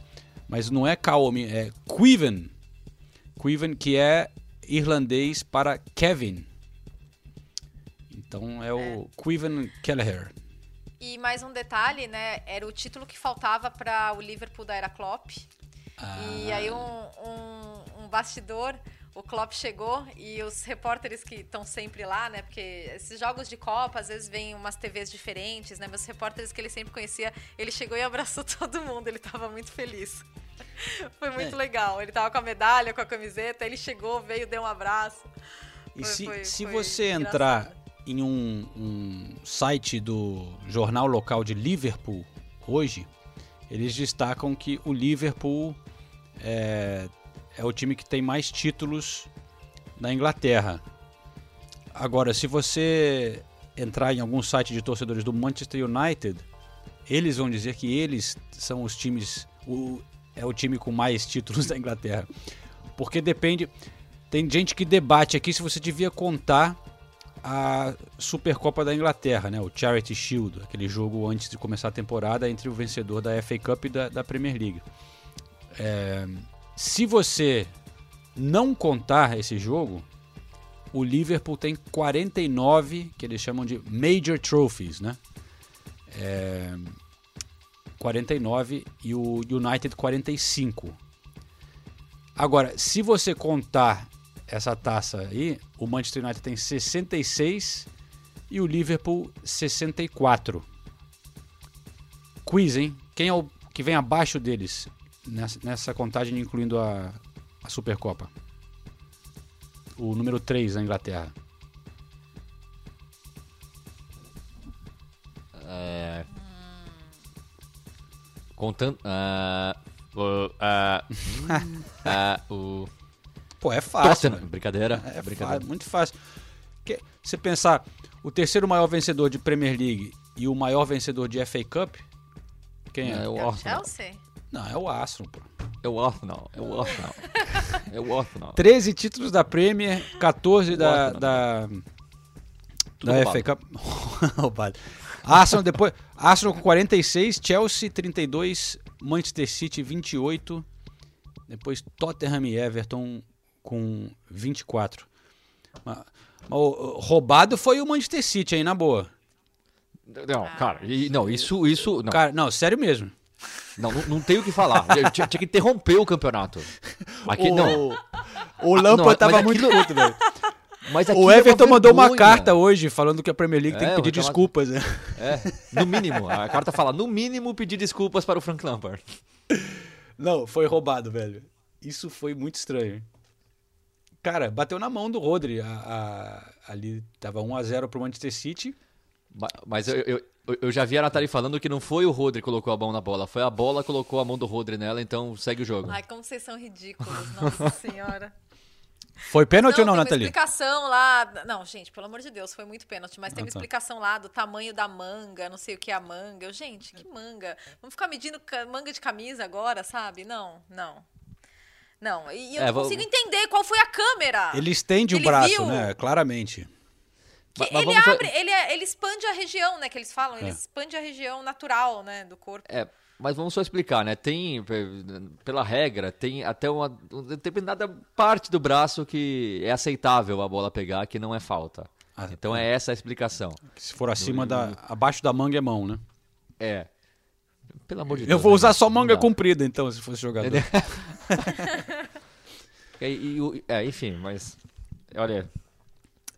Mas não é Kaomi, é Quiven. Quiven, que é irlandês para Kevin. Então é o é. Quiven Kelleher. E mais um detalhe, né? Era o título que faltava para o Liverpool da era Klopp. Ah. E aí um, um, um bastidor o Klopp chegou e os repórteres que estão sempre lá, né? Porque esses jogos de Copa, às vezes vem umas TVs diferentes, né? Mas os repórteres que ele sempre conhecia, ele chegou e abraçou (laughs) todo mundo, ele estava muito feliz. (laughs) Foi muito é. legal. Ele estava com a medalha, com a camiseta, ele chegou, veio, deu um abraço. E foi, se, foi, se foi você engraçado. entrar em um, um site do jornal local de Liverpool hoje, eles destacam que o Liverpool é, é o time que tem mais títulos na Inglaterra. Agora, se você entrar em algum site de torcedores do Manchester United, eles vão dizer que eles são os times, o, é o time com mais títulos (laughs) da Inglaterra. Porque depende. Tem gente que debate aqui se você devia contar a Supercopa da Inglaterra, né? o Charity Shield, aquele jogo antes de começar a temporada entre o vencedor da FA Cup e da, da Premier League. É, se você não contar esse jogo, o Liverpool tem 49 que eles chamam de Major Trophies, né? É, 49 e o United 45. Agora, se você contar essa taça aí, o Manchester United tem 66 e o Liverpool 64. Quiz, hein? Quem é o que vem abaixo deles nessa, nessa contagem, incluindo a, a Supercopa? O número 3 na Inglaterra. É... Contando. Uh, uh, uh, uh, Pô, é fácil. Tottenham. Brincadeira. É, é brincadeira. Fácil, muito fácil. Porque, você pensar, o terceiro maior vencedor de Premier League e o maior vencedor de FA Cup, quem é? É o Arsenal. Chelsea? Não, é o Arsenal, pô. É o Arsenal, é o Arsenal. (laughs) é o Arsenal. 13 títulos da Premier, 14 da, da, da FA Cup. (laughs) roubado. Arsenal depois, Arsenal com 46, Chelsea 32, Manchester City 28, depois Tottenham e Everton com 24. Mas, mas, roubado foi o Manchester City aí, na boa. Não, cara, e, não, isso. isso não. Cara, não, sério mesmo. Não, não, não tenho o que falar. (laughs) Eu tinha, tinha, que interromper o campeonato. Aqui, o, não. O Lampa ah, tava muito puto, velho. Mas o Everton mandou uma carta hoje falando que a Premier League é, tem que pedir desculpas. Né? É, no mínimo. A carta fala, no mínimo, pedir desculpas para o Frank Lampard. Não, foi roubado, velho. Isso foi muito estranho. Cara, bateu na mão do Rodri. A, a, ali tava 1x0 pro Manchester City. Mas eu, eu, eu, já vi a Nathalie falando que não foi o Rodri que colocou a mão na bola, foi a bola que colocou a mão do Rodri nela, então segue o jogo. Ai, como vocês são ridículos, nossa (laughs) senhora. Foi pênalti ou não, Nathalie? Tem uma explicação lá. Não, gente, pelo amor de Deus, foi muito pênalti. Mas tem uma ah, tá. explicação lá do tamanho da manga, não sei o que é a manga. Eu, gente, que manga? Vamos ficar medindo manga de camisa agora, sabe? Não, não. Não, e eu é, não consigo vou... entender qual foi a câmera. Ele estende ele o braço, viu? né? Claramente. Mas, mas ele abre, ele, é, ele expande a região, né? Que eles falam, é. ele expande a região natural, né? Do corpo. É, mas vamos só explicar, né? Tem, pela regra, tem até uma determinada parte do braço que é aceitável a bola pegar, que não é falta. Ah, então é. é essa a explicação. Se for acima do, da. abaixo da manga é mão, né? É. Pelo amor de Eu Deus. vou né? usar só Não manga comprida, então, se fosse jogador. (laughs) (laughs) E, e é, enfim, mas. Olha.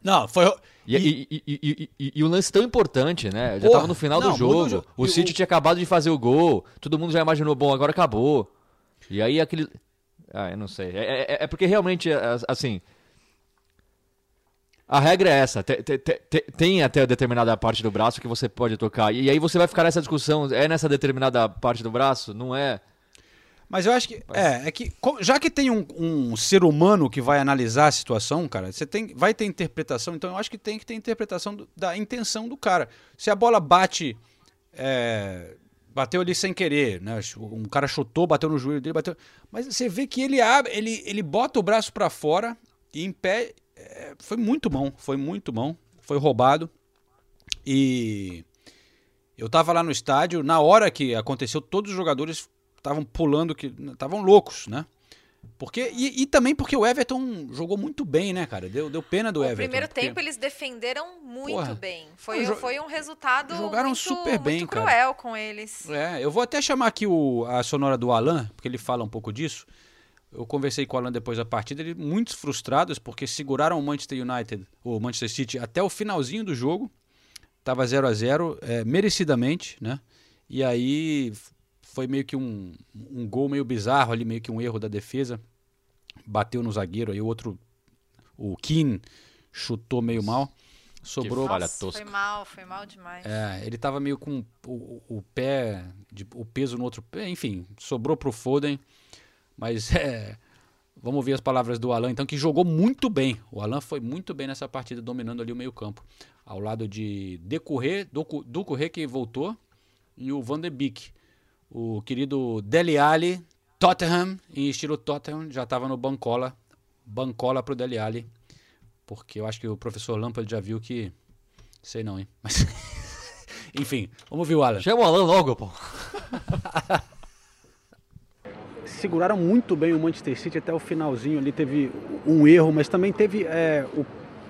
Não, foi. E, e- e- e- o lance tão importante, né? Já Porra, tava no final não, do jogo. o City o- tinha acabado de fazer o gol. Todo mundo já imaginou, bom, agora acabou. E aí aquele. Ah, eu não sei. É, é- é porque realmente, é, assim. A regra é essa. Te- te- te- te- Tem até determinada parte do braço que você pode tocar. E aí você vai ficar nessa discussão. É nessa determinada parte do braço? Não é? Mas eu acho que. É, é que. Já que tem um, um ser humano que vai analisar a situação, cara, você tem, vai ter interpretação, então eu acho que tem que ter interpretação do- da intenção do cara. Se a bola bate. é, bateu ali sem querer, né? Um cara chutou, bateu no joelho dele, bateu. Mas você vê que ele abre, ele, ele bota o braço pra fora e em pé. é, foi muito bom, foi muito bom. Foi roubado. E. Eu tava lá no estádio, na hora que aconteceu, todos os jogadores estavam pulando, que estavam loucos, né? Porque, e, e também porque o Everton jogou muito bem, né, cara? Deu, deu pena do O Everton. primeiro porque- tempo eles defenderam muito Porra. bem. Foi, jo- foi um resultado jogaram muito, super bem, muito cara. cruel com eles. É, eu vou até chamar aqui o, a sonora do Alan, porque ele fala um pouco disso. Eu conversei com o Alan depois da partida, ele muitos frustrados porque seguraram o Manchester United, o Manchester City, até o finalzinho do jogo. Tava 0 a 0 é, merecidamente, né? E aí foi meio que um, um gol meio bizarro ali, meio que um erro da defesa. Bateu no zagueiro, aí o outro, o Keane, chutou meio mal. Sobrou. falha Nossa, tosca. Foi mal, foi mal demais. É, ele tava meio com o, o- pé, de- o peso no outro pé, enfim, sobrou pro Foden. Mas (laughs) é, vamos ver as palavras do Alan, então, que jogou muito bem. O Alan foi muito bem nessa partida, dominando ali o meio-campo. Ao lado de Decorré, Doku- Ducorré que voltou, e o Van de Beek. O querido Dele Alli, Tottenham, em estilo Tottenham, já estava no Bancola. Bancola pro Dele Alli. Porque eu acho que o professor Lampard já viu que. Sei não, hein? Mas. (laughs) Enfim, vamos ouvir o Alan. Chama o Alan logo, pô. seguraram muito bem o Manchester City até o finalzinho. Ali teve um erro, mas também teve é, o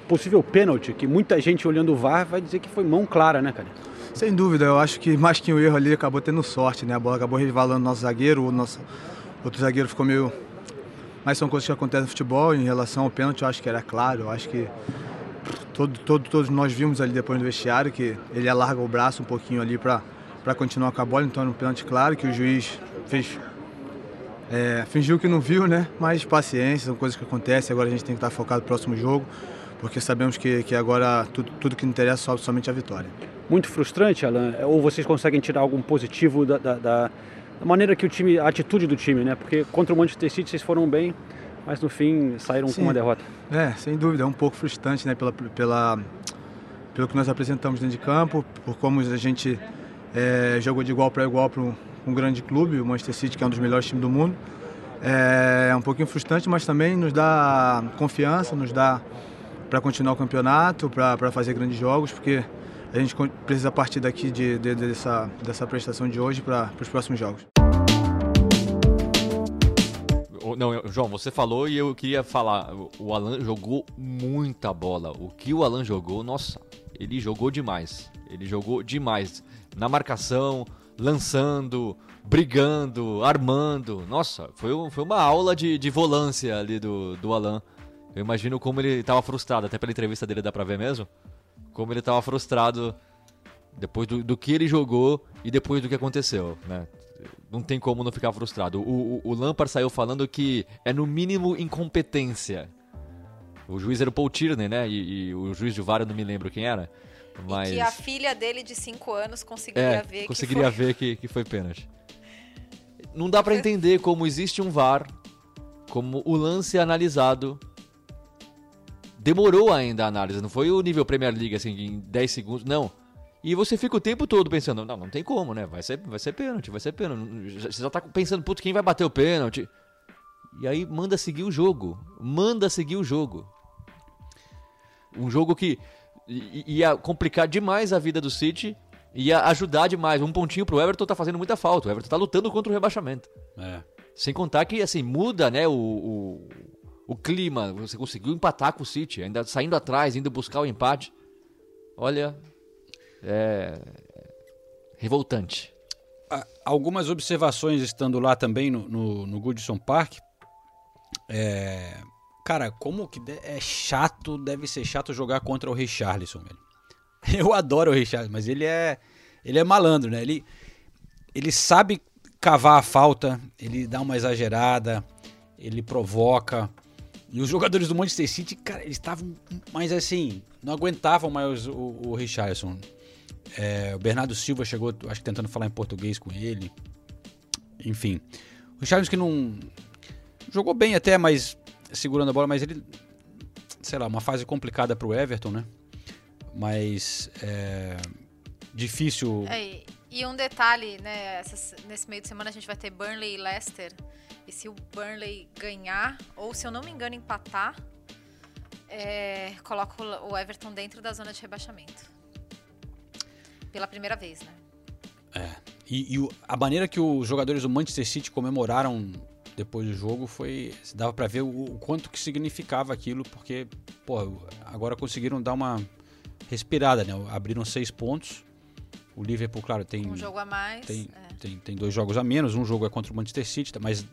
possível pênalti, que muita gente olhando o VAR vai dizer que foi mão clara, né, cara? Sem dúvida, eu acho que mais que um erro ali acabou tendo sorte, né? A bola acabou resvalando no nosso zagueiro, o nosso outro zagueiro ficou meio. Mas são coisas que acontecem no futebol. Em relação ao pênalti, eu acho que era claro. Eu acho que todo, todo, todos nós vimos ali depois do vestiário que ele alarga o braço um pouquinho ali para continuar com a bola. Então era um pênalti claro que o juiz fez. é, fingiu que não viu, né? Mas paciência, são coisas que acontecem. Agora a gente tem que estar focado no próximo jogo, porque sabemos que, que agora tudo, tudo que interessa sobe somente a vitória. Muito frustrante, Alan. Ou vocês conseguem tirar algum positivo da, da, da- da maneira que o time, a atitude do time, né? Porque contra o Manchester City vocês foram bem, mas no fim saíram Sim. com uma derrota. É, sem dúvida, é um pouco frustrante, né, pela, pela, pelo que nós apresentamos dentro de campo, por como a gente é, jogou de igual para igual para um, um grande clube, o Manchester City, que é um dos melhores times do mundo. É, é um pouquinho frustrante, mas também nos dá confiança, nos dá para continuar o campeonato, para fazer grandes jogos, porque a gente precisa partir daqui de, de- dessa, dessa prestação de hoje para os próximos jogos. Não, João, você falou e eu queria falar. o- Alan jogou muita bola. O que o Alan jogou, nossa, ele jogou demais. Ele jogou demais. Na marcação, lançando, brigando, armando. Nossa, foi, foi uma aula de, de volância ali do, do Alan. Eu imagino como ele estava frustrado, até pela entrevista dele dá pra ver mesmo. Como ele estava frustrado depois do, do que ele jogou e depois do que aconteceu, né? Não tem como não ficar frustrado. O, o, o Lampard saiu falando que é no mínimo incompetência. O juiz era o Paul Tierney, né? E, e o juiz de VAR eu não me lembro quem era. Mas Que a filha dele de 5 anos conseguiria é, ver conseguiria que foi. ver que, que foi pênalti. Não dá pra (laughs) entender como existe um VAR, como o lance analisado demorou ainda a análise, não foi o nível Premier League assim em 10 segundos, não. E você fica o tempo todo pensando, não, não tem como, né? Vai ser, vai ser pênalti, vai ser pênalti. Você já tá pensando, putz, quem vai bater o pênalti? E aí manda seguir o jogo. Manda seguir o jogo. Um jogo que ia complicar demais a vida do City, ia ajudar demais. Um pontinho pro Everton tá fazendo muita falta. O Everton tá lutando contra o rebaixamento. É. Sem contar que, assim, muda, né, o, o, o clima. Você conseguiu empatar com o City, ainda saindo atrás, indo buscar o empate. Olha, é revoltante. algumas observações estando lá também no, no, no Goodson Park. É, cara, como que é chato, deve ser chato jogar contra o Richarlison, velho. (laughs) Eu adoro o Richarlison, mas ele é ele é malandro, né? Ele, ele sabe cavar a falta, ele dá uma exagerada, ele provoca. E os jogadores do Manchester City, cara, eles estavam mais assim, não aguentavam mais o, o Richardson. É, o Bernardo Silva chegou, acho que tentando falar em português com ele. Enfim. O Richardson que não. Jogou bem até, mas segurando a bola, mas ele. Sei lá, uma fase complicada pro Everton, né? Mas. É, difícil. É, e um detalhe, né? nesse meio de semana a gente vai ter Burnley e Leicester. E se o Burnley ganhar, ou se eu não me engano, empatar, é, coloca o Everton dentro da zona de rebaixamento. Pela primeira vez, né? É. E, e a maneira que os jogadores do Manchester City comemoraram depois do jogo foi. dava para ver o, o, quanto que significava aquilo, porque, pô, agora conseguiram dar uma respirada, né? Abriram seis pontos. O Liverpool, claro, tem. Um jogo a mais. Tem, é. tem, tem dois jogos a menos. Um jogo é contra o Manchester City, mas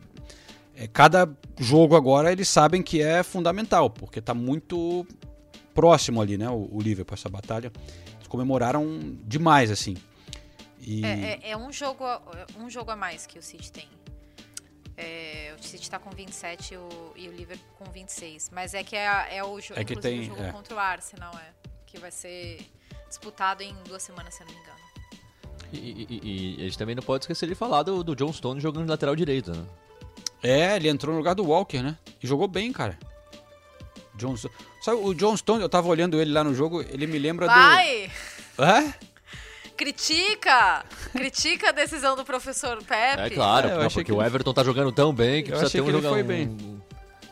é, cada jogo agora eles sabem que é fundamental, porque está muito próximo ali, né? O, o Liverpool, essa batalha. Eles comemoraram demais, assim. E... É, é, é, um, jogo, um jogo a mais que o City tem. É, o City está com 27 o, e o Liverpool com 26. Mas é que é, é o, jo é que tem, o jogo é. contra o Arsenal, é. Que vai ser disputado em duas semanas, se eu não me engano. E, e, e, a gente também não pode esquecer de falar do, do John Stone jogando de lateral direito, né? É, ele entrou no lugar do Walker, né? E jogou bem, cara. John Stone. Sabe, o John Stone, eu tava olhando ele lá no jogo, ele me lembra Vai! do. Hã? Critica! Critica a decisão do professor Pepe. É claro, é, porque o Everton tá jogando tão bem que eu precisa ter um que ele foi um... bem.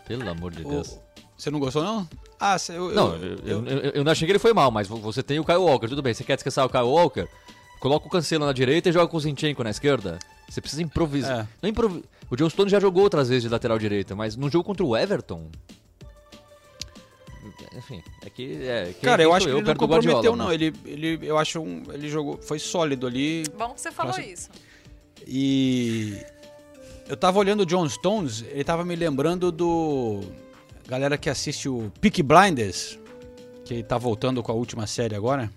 Pelo amor de Deus. Você não gostou, não? Ah, eu, não, eu, eu, eu, eu, não achei que ele foi mal, mas você tem o Kyle Walker, tudo bem. Você quer descansar o Kyle Walker? Coloca o Cancelo na direita e joga com o Zinchenko na esquerda. Você precisa improvisar. É. Não improvi... O John Stone já jogou outras vezes de lateral direita, mas no jogo contra o Everton. Enfim, é que. É, Cara, eu acho que ele não comprometeu, Guardiola, não. Ele, ele, eu acho um, ele jogou, foi sólido ali. Bom que você falou isso. E eu tava olhando o John Stones, ele tava me lembrando do galera que assiste o Peak Blinders, que tá voltando com a última série agora.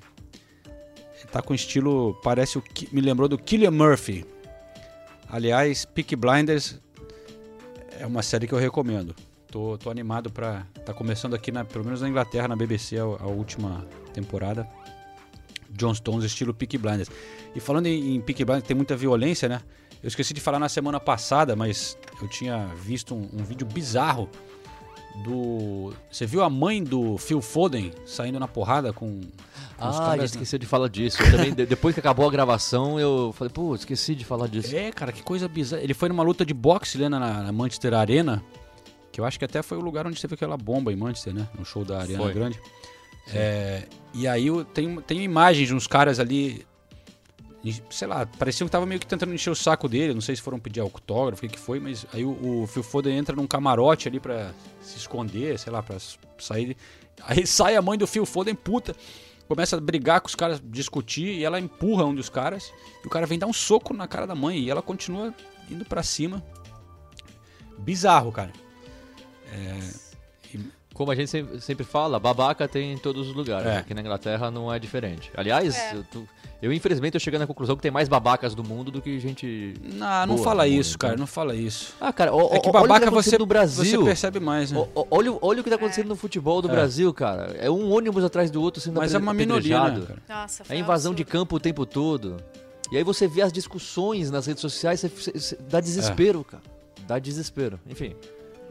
Ele tá com estilo, parece o me lembrou do Killian Murphy. Aliás, Peak Blinders é uma série que eu recomendo. Tô, tô animado para tá começando aqui na, pelo menos na Inglaterra, na BBC a, a última temporada. John Stones estilo Peak Blinders. E falando em, em Peak Blinders, tem muita violência, né? Eu esqueci de falar na semana passada, mas eu tinha visto um, um vídeo bizarro do. Você viu a mãe do Phil Foden saindo na porrada com. com ah, caras, esqueci né? de falar disso. Eu também, depois que acabou a gravação, eu falei, pô, esqueci de falar disso. É, cara, que coisa bizarra. Ele foi numa luta de boxe né, na, na Manchester Arena, que eu acho que até foi o lugar onde teve aquela bomba em Manchester, né? No show da Arena foi. Grande. É, e aí tem, tem imagens de uns caras ali sei lá, parecia que tava meio que tentando encher o saco dele, não sei se foram pedir autógrafo, o que, que foi, mas aí o, o Phil Foden entra num camarote ali para se esconder, sei lá, para sair. Aí (laughs) sai a mãe do Phil Foden, puta, começa a brigar com os caras, discutir, e ela empurra um dos caras, e o cara vem dar um soco na cara da mãe, e ela continua indo para cima. Bizarro, cara. É, como a gente sempre fala, babaca tem em todos os lugares. É. Aqui na Inglaterra não é diferente. Aliás, é. eu, eu, infelizmente eu chego na conclusão que tem mais babacas do mundo do que gente. Não, não fala isso, mundo, cara. Não fala isso. Ah, cara, o, é que babaca tá você, no Brasil, você percebe mais, né? O, olha, olha o que tá acontecendo no futebol do é. Brasil, cara. É um ônibus atrás do outro sendo Mas é uma minoria, né? Nossa, é invasão de campo o tempo todo. E aí você vê as discussões nas redes sociais, você, você, dá desespero, é. cara. Dá desespero. Enfim.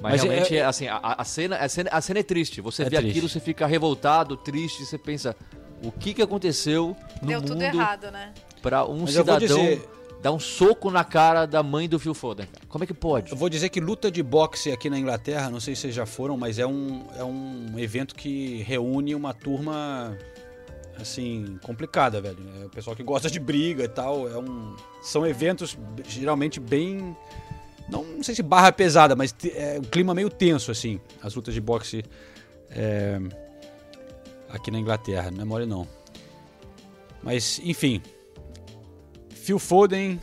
Mas, Mas realmente, é, é, assim, a, a, cena, a, cena, a cena é triste. Você é vê triste. aquilo, você fica revoltado, triste, você pensa, o que, que aconteceu no Deu mundo tudo errado, né? pra um Mas cidadão dizer... dar um soco na cara da mãe do Phil Foden? Como é que pode? Eu vou dizer que luta de boxe aqui na Inglaterra, não sei se vocês já foram, mas é um, é um evento que reúne uma turma assim, complicada, velho. É o pessoal que gosta de briga e tal. É um, são eventos geralmente bem não, não sei se barra pesada, mas é um clima meio tenso, assim, as lutas de boxe é, aqui na Inglaterra, não é mole não. Mas, enfim, Phil Foden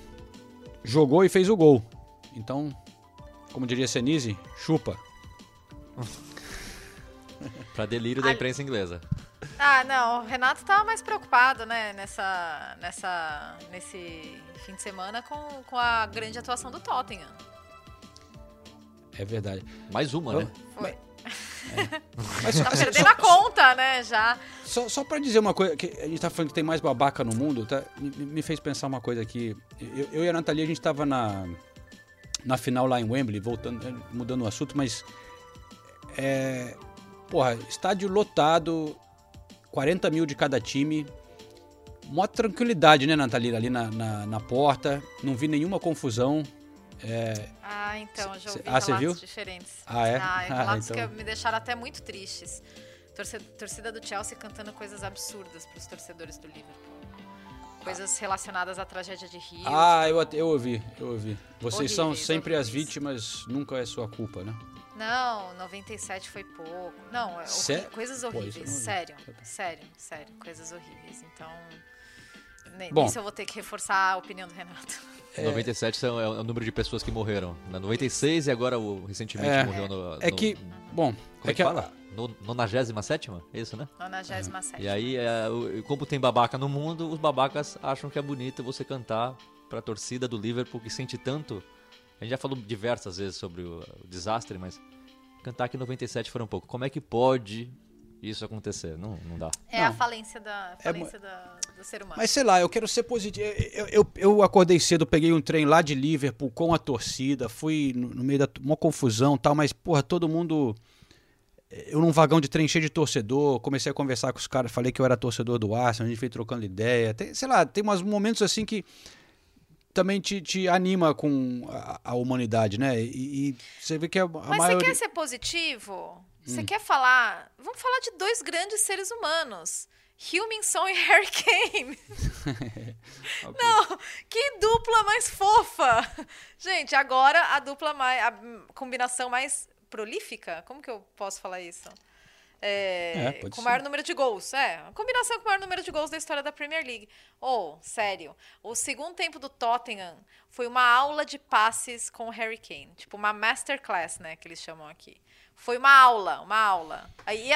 jogou e fez o gol. Então, como diria Senise, chupa. (laughs) Pra delírio da imprensa inglesa. Ah, não, o Renato tava mais preocupado, né, nessa, nessa, nesse fim de semana com, com a grande atuação do Tottenham. É verdade. Mais uma, né? Foi. É. (laughs) Mas, tá perdendo a conta, né, já. Só, só pra dizer uma coisa, que a gente tá falando que tem mais babaca no mundo, tá? Me, me fez pensar uma coisa aqui. Eu, eu, e a Nathalie, a gente tava na, na final lá em Wembley, voltando, né, mudando o assunto, mas... É, porra, estádio lotado, 40 mil de cada time. Mó tranquilidade, né, Nathalie? Ali na, na, na porta, não vi nenhuma confusão. É... Ah, então, já ouvi ah, relatos viu? diferentes. Ah, é? Ah, relatos (laughs) ah, então... que me deixaram até muito tristes. Torcida, torcida do Chelsea cantando coisas absurdas para os torcedores do Liverpool. Coisas relacionadas à tragédia de Rio. Ah, eu, eu ouvi, eu ouvi. Vocês Horríveis, são sempre horríveis. as vítimas, nunca é sua culpa, né? Não, 97 foi pouco. Não, é horri- coisas horríveis. sério, sério, sério. Coisas horríveis. Então, Bom. nisso eu vou ter que reforçar a opinião do Renato. 97 são, é o número de pessoas que morreram. Na 96 e agora o, recentemente É, morreu no. é no- que, bom, Como é é que que a- fala? No, 97 é isso, né? 97. E aí, é, como tem babaca no mundo, os babacas acham que é bonito você cantar pra torcida do Liverpool que sente tanto. A gente já falou diversas vezes sobre o, o desastre, mas cantar que 97 foi um pouco. Como é que pode isso acontecer? Não, não dá. É a falência, da, É falência da- do ser humano. Mas sei lá, eu quero ser positivo. Eu, eu, eu acordei cedo, peguei um trem lá de Liverpool com a torcida, fui no, no meio da uma confusão e tal, mas, porra, todo mundo. Eu num vagão de trem cheio de torcedor, comecei a conversar com os caras, falei que eu era torcedor do Arsenal, a gente veio trocando ideia. Tem, sei lá, tem uns momentos assim que também te, te anima com a, a humanidade, né? E, e você vê que a, a Mas maioria. você quer ser positivo? Você Hum. quer falar. Vamos falar de dois grandes seres humanos. Hilminson e Harry Kane. (laughs) Não, que dupla mais fofa! Gente, agora a dupla mais. a combinação mais prolífica? Como que eu posso falar isso? É, É, com o ser. maior número de gols. É, a combinação com o maior número de gols da história da Premier League. Oh, sério. O segundo tempo do Tottenham foi uma aula de passes com o Harry Kane. Tipo, uma masterclass, né, que eles chamam aqui. Foi uma aula, uma aula. Aí,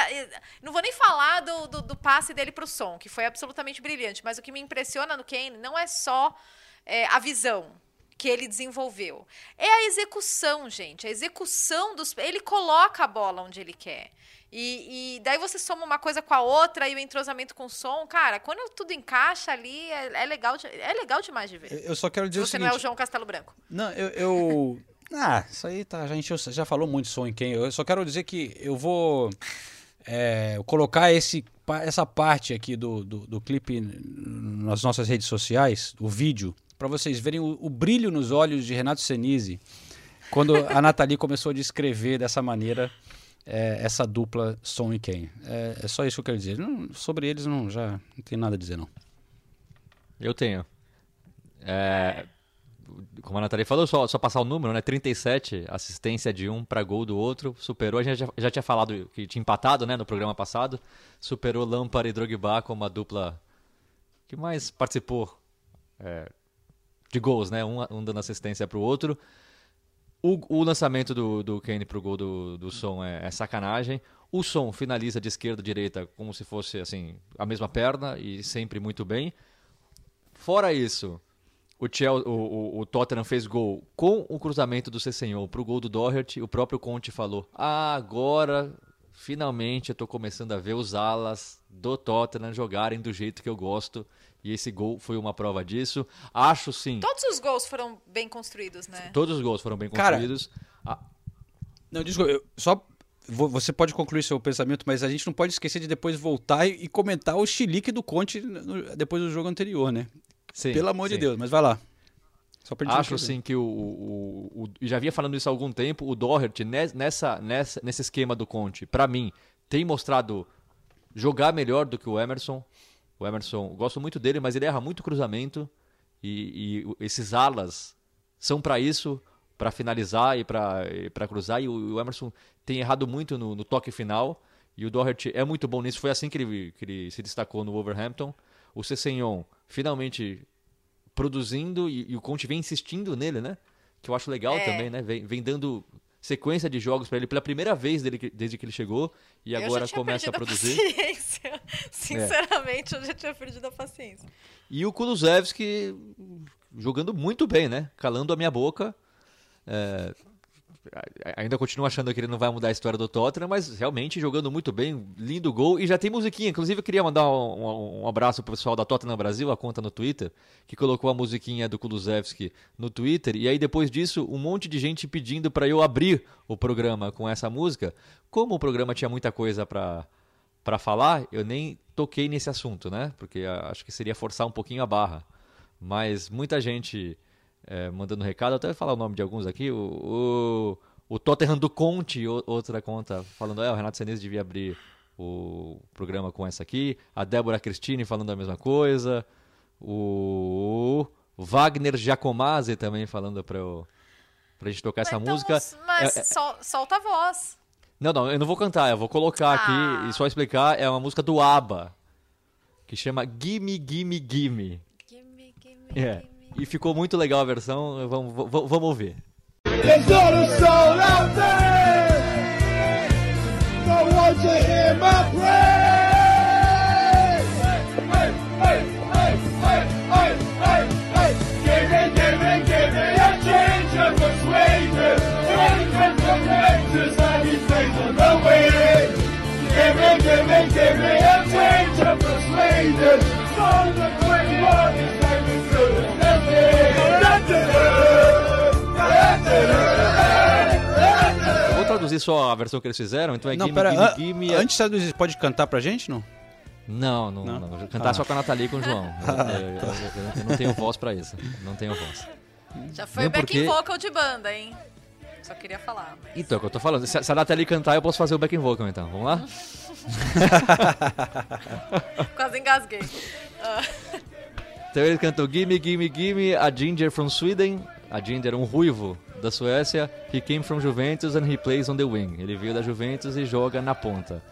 não vou nem falar do, do, do passe dele pro som, que foi absolutamente brilhante. Mas o que me impressiona no Kane não é só é, a visão que ele desenvolveu. É a execução, gente. A execução dos. Ele coloca a bola onde ele quer. E, e daí você soma uma coisa com a outra e o entrosamento com o som. Cara, quando tudo encaixa ali, é, é legal, de- é legal demais de ver. Eu só quero dizer Se o você seguinte. não é o João Castelo Branco. Não, eu. eu- Ah, isso aí tá. A gente já falou muito som em quem. Eu só quero dizer que eu vou é, colocar esse, essa parte aqui do, do, do clipe nas nossas redes sociais, o vídeo, para vocês verem o, o brilho nos olhos de Renato Senise quando a Nathalie começou a descrever dessa maneira é, essa dupla Som e Ken. É, é só isso que eu quero dizer. Não- sobre eles não, já não tem nada a dizer, não. Eu tenho. É, como a Nathalie falou, só, só passar o número, né? 37, assistência de um para gol do outro, superou. A gente já, já tinha falado que tinha empatado né, no programa passado. Superou Lampard e Drogba como a dupla que mais participou é, de gols, né? Um, um dando assistência para o outro. O, o lançamento do, do Kane pro gol do, do Som é, é sacanagem. O Som finaliza de esquerda a direita como se fosse assim a mesma perna e sempre muito bem. Fora isso, o, Chelsea, o, o, o Tottenham fez gol com o cruzamento do Cessenhol pro gol do Doherty. O próprio Conte falou: ah, agora finalmente eu tô começando a ver os alas do Tottenham jogarem do jeito que eu gosto. E esse gol foi uma prova disso. Acho sim. Todos os gols foram bem construídos, né? Todos os gols foram bem Cara, construídos. Ah, Não, desculpa, eu só. vo- Você pode concluir seu pensamento, mas a gente não pode esquecer de depois voltar e, comentar o chilique do Conte depois do jogo anterior, né? Sim, Pelo amor de sim. Deus, mas vai lá. Só pra gente Acho entender. sim que o, o, o- já vinha falando isso há algum tempo, o Doherty ne- nessa, nessa, nesse esquema do Conte, pra mim, tem mostrado jogar melhor do que o Emerson. O Emerson, gosto muito dele, mas ele erra muito cruzamento e, e esses alas são pra isso, pra finalizar e pra pra cruzar e o, o Emerson tem errado muito no, no toque final e o Doherty é muito bom nisso, foi assim que ele, que ele se destacou no Wolverhampton. O Cessenhon finalmente produzindo e, e, o Conte vem insistindo nele, né? Que eu acho legal é. também, né? Vem, vem dando sequência de jogos para ele pela primeira vez dele, desde que ele chegou e agora começa a produzir. A. (laughs) Sinceramente, é. eu já tinha perdido a paciência. E o Kulusevski jogando muito bem, né? Calando a minha boca. É, ainda continuo achando que ele não vai mudar a história do Tottenham, mas realmente jogando muito bem, lindo gol e já tem musiquinha. Inclusive, eu queria mandar um, um, abraço pro pessoal da Tottenham Brasil, a conta no Twitter, que colocou a musiquinha do Kulusevski no Twitter. E aí, depois disso, um monte de gente pedindo para eu abrir o programa com essa música. Como o programa tinha muita coisa para para falar, eu nem toquei nesse assunto, né? Porque acho que seria forçar um pouquinho a barra. Mas muita gente é, mandando recado, até falar o nome de alguns aqui. O, o, o Tottenham do Conte, outra conta, falando, é, o Renato Senez devia abrir o programa com essa aqui. A Débora Cristine falando a mesma coisa. O Wagner Giacomazzi também falando para eu, pra gente tocar mas essa então, música. Mas é, é, sol, solta a voz. Não, não, eu não vou cantar, eu vou colocar ah. aqui e só explicar. É uma música do ABBA, que chama Gimme, Gimme, Gimme. Gimme, Gimme, é. Gimme. E ficou muito legal a versão, vamos, vamos, vamos ouvir. Out there that wants to hear my hey. Give me, a change of. Traduzir só a versão que eles fizeram, então é não, Gimme, pera, Gimme, an Gimme. Antes de traduzir, pode cantar pra gente, não? Não, não, não. não. Cantar ah. só com a Nathalie e com o João. (laughs) Eu, eu, eu, eu, não tenho voz pra isso. Não tenho voz. Já foi backing porque... vocal de banda, hein? Só queria falar. Mas... Então, é o que eu tô falando. Se, se a Nathalie cantar, eu posso fazer o backing vocal, então. Vamos lá? (laughs) Quase engasguei. Uh. Então ele cantou Gimme, Gimme, Gimme, a Ginger from Sweden. A Ginger, um ruivo da Suécia. He came from Juventus and he plays on the wing. Ele veio da Juventus e joga na ponta.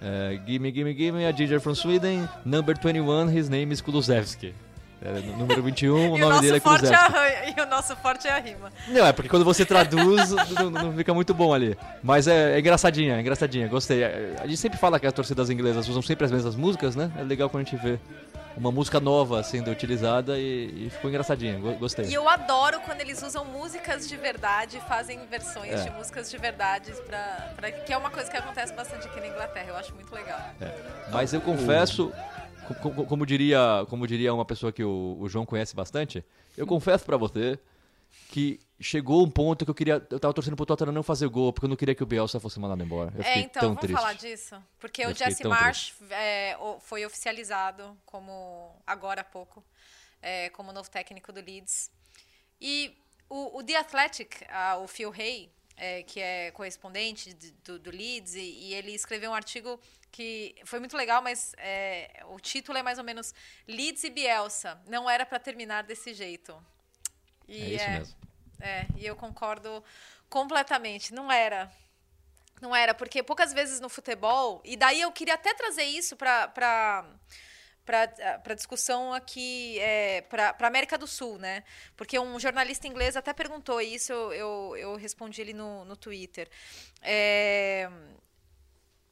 Uh, gimme, gimme, gimme, a Ginger from Sweden. Number 21, his name is Kulusevski. É, número 21, (laughs) o nome dele é Kulusevski. É e o nosso forte é a rima. Não, é porque quando você traduz, (laughs) não, não, fica muito bom ali. Mas é, é engraçadinha, é engraçadinha, gostei. A gente sempre fala que as torcidas inglesas usam sempre as mesmas músicas, né? É legal quando a gente vê uma música nova sendo utilizada e, e ficou engraçadinha, gostei. E eu adoro quando eles usam músicas de verdade, fazem versões é. de músicas de verdade, pra, pra, que é uma coisa que acontece bastante aqui na Inglaterra, eu acho muito legal. É. Mas eu confesso, como, como, diria, como diria uma pessoa que o, o João conhece bastante, eu confesso para você que chegou um ponto que eu queria. Eu tava torcendo pro Tottenham não fazer gol, porque eu não queria que o Bielsa fosse mandado embora. Eu é, então, vamos triste. falar disso. Porque eu o Jesse Marsh é, foi oficializado como agora há pouco, é, como novo técnico do Leeds. E o, o The Athletic, o Phil Hay, é, que é correspondente do, do Leeds, e, e, ele escreveu um artigo que foi muito legal, mas é, o título é mais ou menos Leeds e Bielsa. Não era para terminar desse jeito. E é isso é, mesmo. É, e eu concordo completamente. Não era. Não era, porque poucas vezes no futebol. E daí eu queria até trazer isso para para discussão aqui é, para a América do Sul, né? Porque um jornalista inglês até perguntou isso, eu, eu, eu respondi ele no, no Twitter. É,